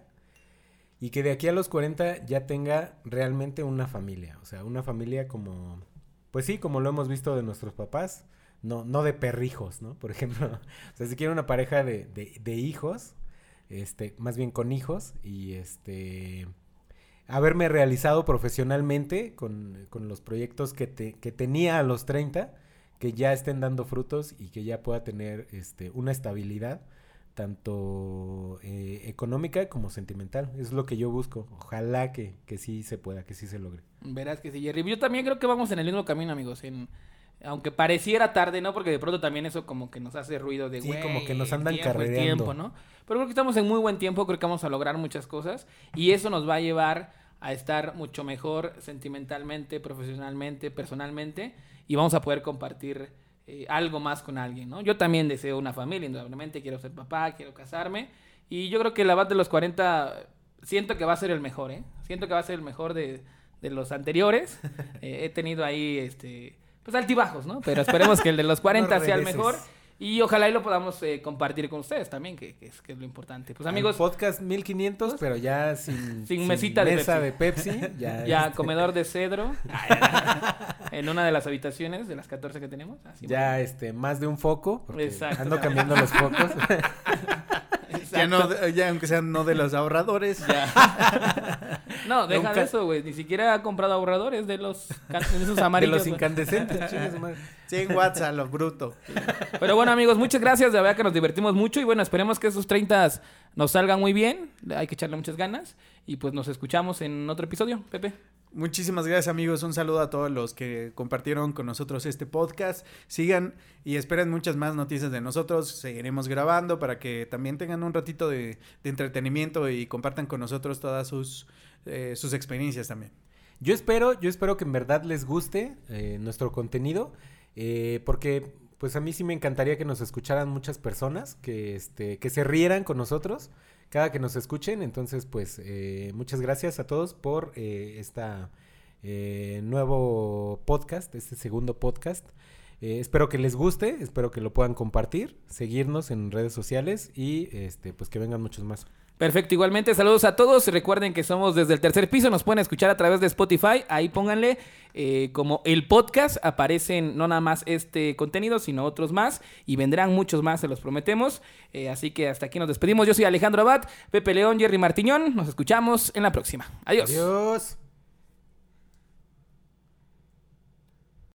y que de aquí a los 40 ya tenga realmente una familia, o sea, una familia como, pues sí, como lo hemos visto de nuestros papás, no, no de perrijos, ¿no? Por ejemplo, o sea, si quiere una pareja de, de, de hijos, este, más bien con hijos, y este, haberme realizado profesionalmente con, con los proyectos que, te, que tenía a los 30, que ya estén dando frutos y que ya pueda tener este, una estabilidad tanto eh, económica como sentimental. Es lo que yo busco. Ojalá que, que sí se pueda, que sí se logre. Verás que sí, Jerry. Yo también creo que vamos en el mismo camino, amigos. En, aunque pareciera tarde, ¿no? Porque de pronto también eso como que nos hace ruido de, Sí, güey, como que nos andan tiempo, carrereando. tiempo, ¿no? Pero creo que estamos en muy buen tiempo, creo que vamos a lograr muchas cosas y eso nos va a llevar a estar mucho mejor sentimentalmente, profesionalmente, personalmente y vamos a poder compartir eh, algo más con alguien, ¿no? Yo también deseo una familia, indudablemente, quiero ser papá, quiero casarme y yo creo que la edad de los 40 siento que va a ser el mejor, ¿eh? Siento que va a ser el mejor de, de los anteriores. Eh, he tenido ahí, este, pues altibajos, ¿no? Pero esperemos que el de los 40 No sea el mejor. Y ojalá y lo podamos eh, compartir con ustedes también, que, que es, que es lo importante. Pues amigos, Al podcast 1500, pero ya sin, Sin mesita de mesa Pepsi. de Pepsi. Ya, ya este, comedor de cedro en una de las habitaciones de las 14 que tenemos. Así, ya este, más de un foco. porque Exacto. Ando cambiando los focos. Ya Exacto. no, ya aunque sean no de los ahorradores. Ya. no, deja Nunca- de eso, güey. Ni siquiera ha comprado ahorradores de los de esos de amarillos. los incandescentes. madre. 100 watts a lo bruto. Pero bueno, amigos, muchas gracias. De verdad que nos divertimos mucho. Y bueno, esperemos que esos 30 nos salgan muy bien. Hay que echarle muchas ganas. Y pues nos escuchamos en otro episodio, Pepe. Muchísimas gracias amigos, un saludo a todos los que compartieron con nosotros este podcast. Sigan y esperen muchas más noticias de nosotros, seguiremos grabando para que también tengan un ratito de, entretenimiento y compartan con nosotros todas sus, eh, sus experiencias también. Yo espero, yo espero que en verdad les guste eh, nuestro contenido, eh, porque pues a mí sí me encantaría que nos escucharan muchas personas, que este, que se rieran con nosotros cada que nos escuchen. Entonces, pues eh, muchas gracias a todos por eh, esta eh, nuevo podcast, este segundo podcast. Eh, espero que les guste, espero que lo puedan compartir, seguirnos en redes sociales y este, pues que vengan muchos más. Perfecto, igualmente saludos a todos. Recuerden que somos desde el tercer piso, nos pueden escuchar a través de Spotify. Ahí pónganle eh, como el podcast. Aparecen no nada más este contenido, sino otros más. Y vendrán muchos más, se los prometemos. Eh, así que hasta aquí nos despedimos. Yo soy Alejandro Abad, Pepe León, Jerry Martiñón. Nos escuchamos en la próxima. Adiós. Adiós.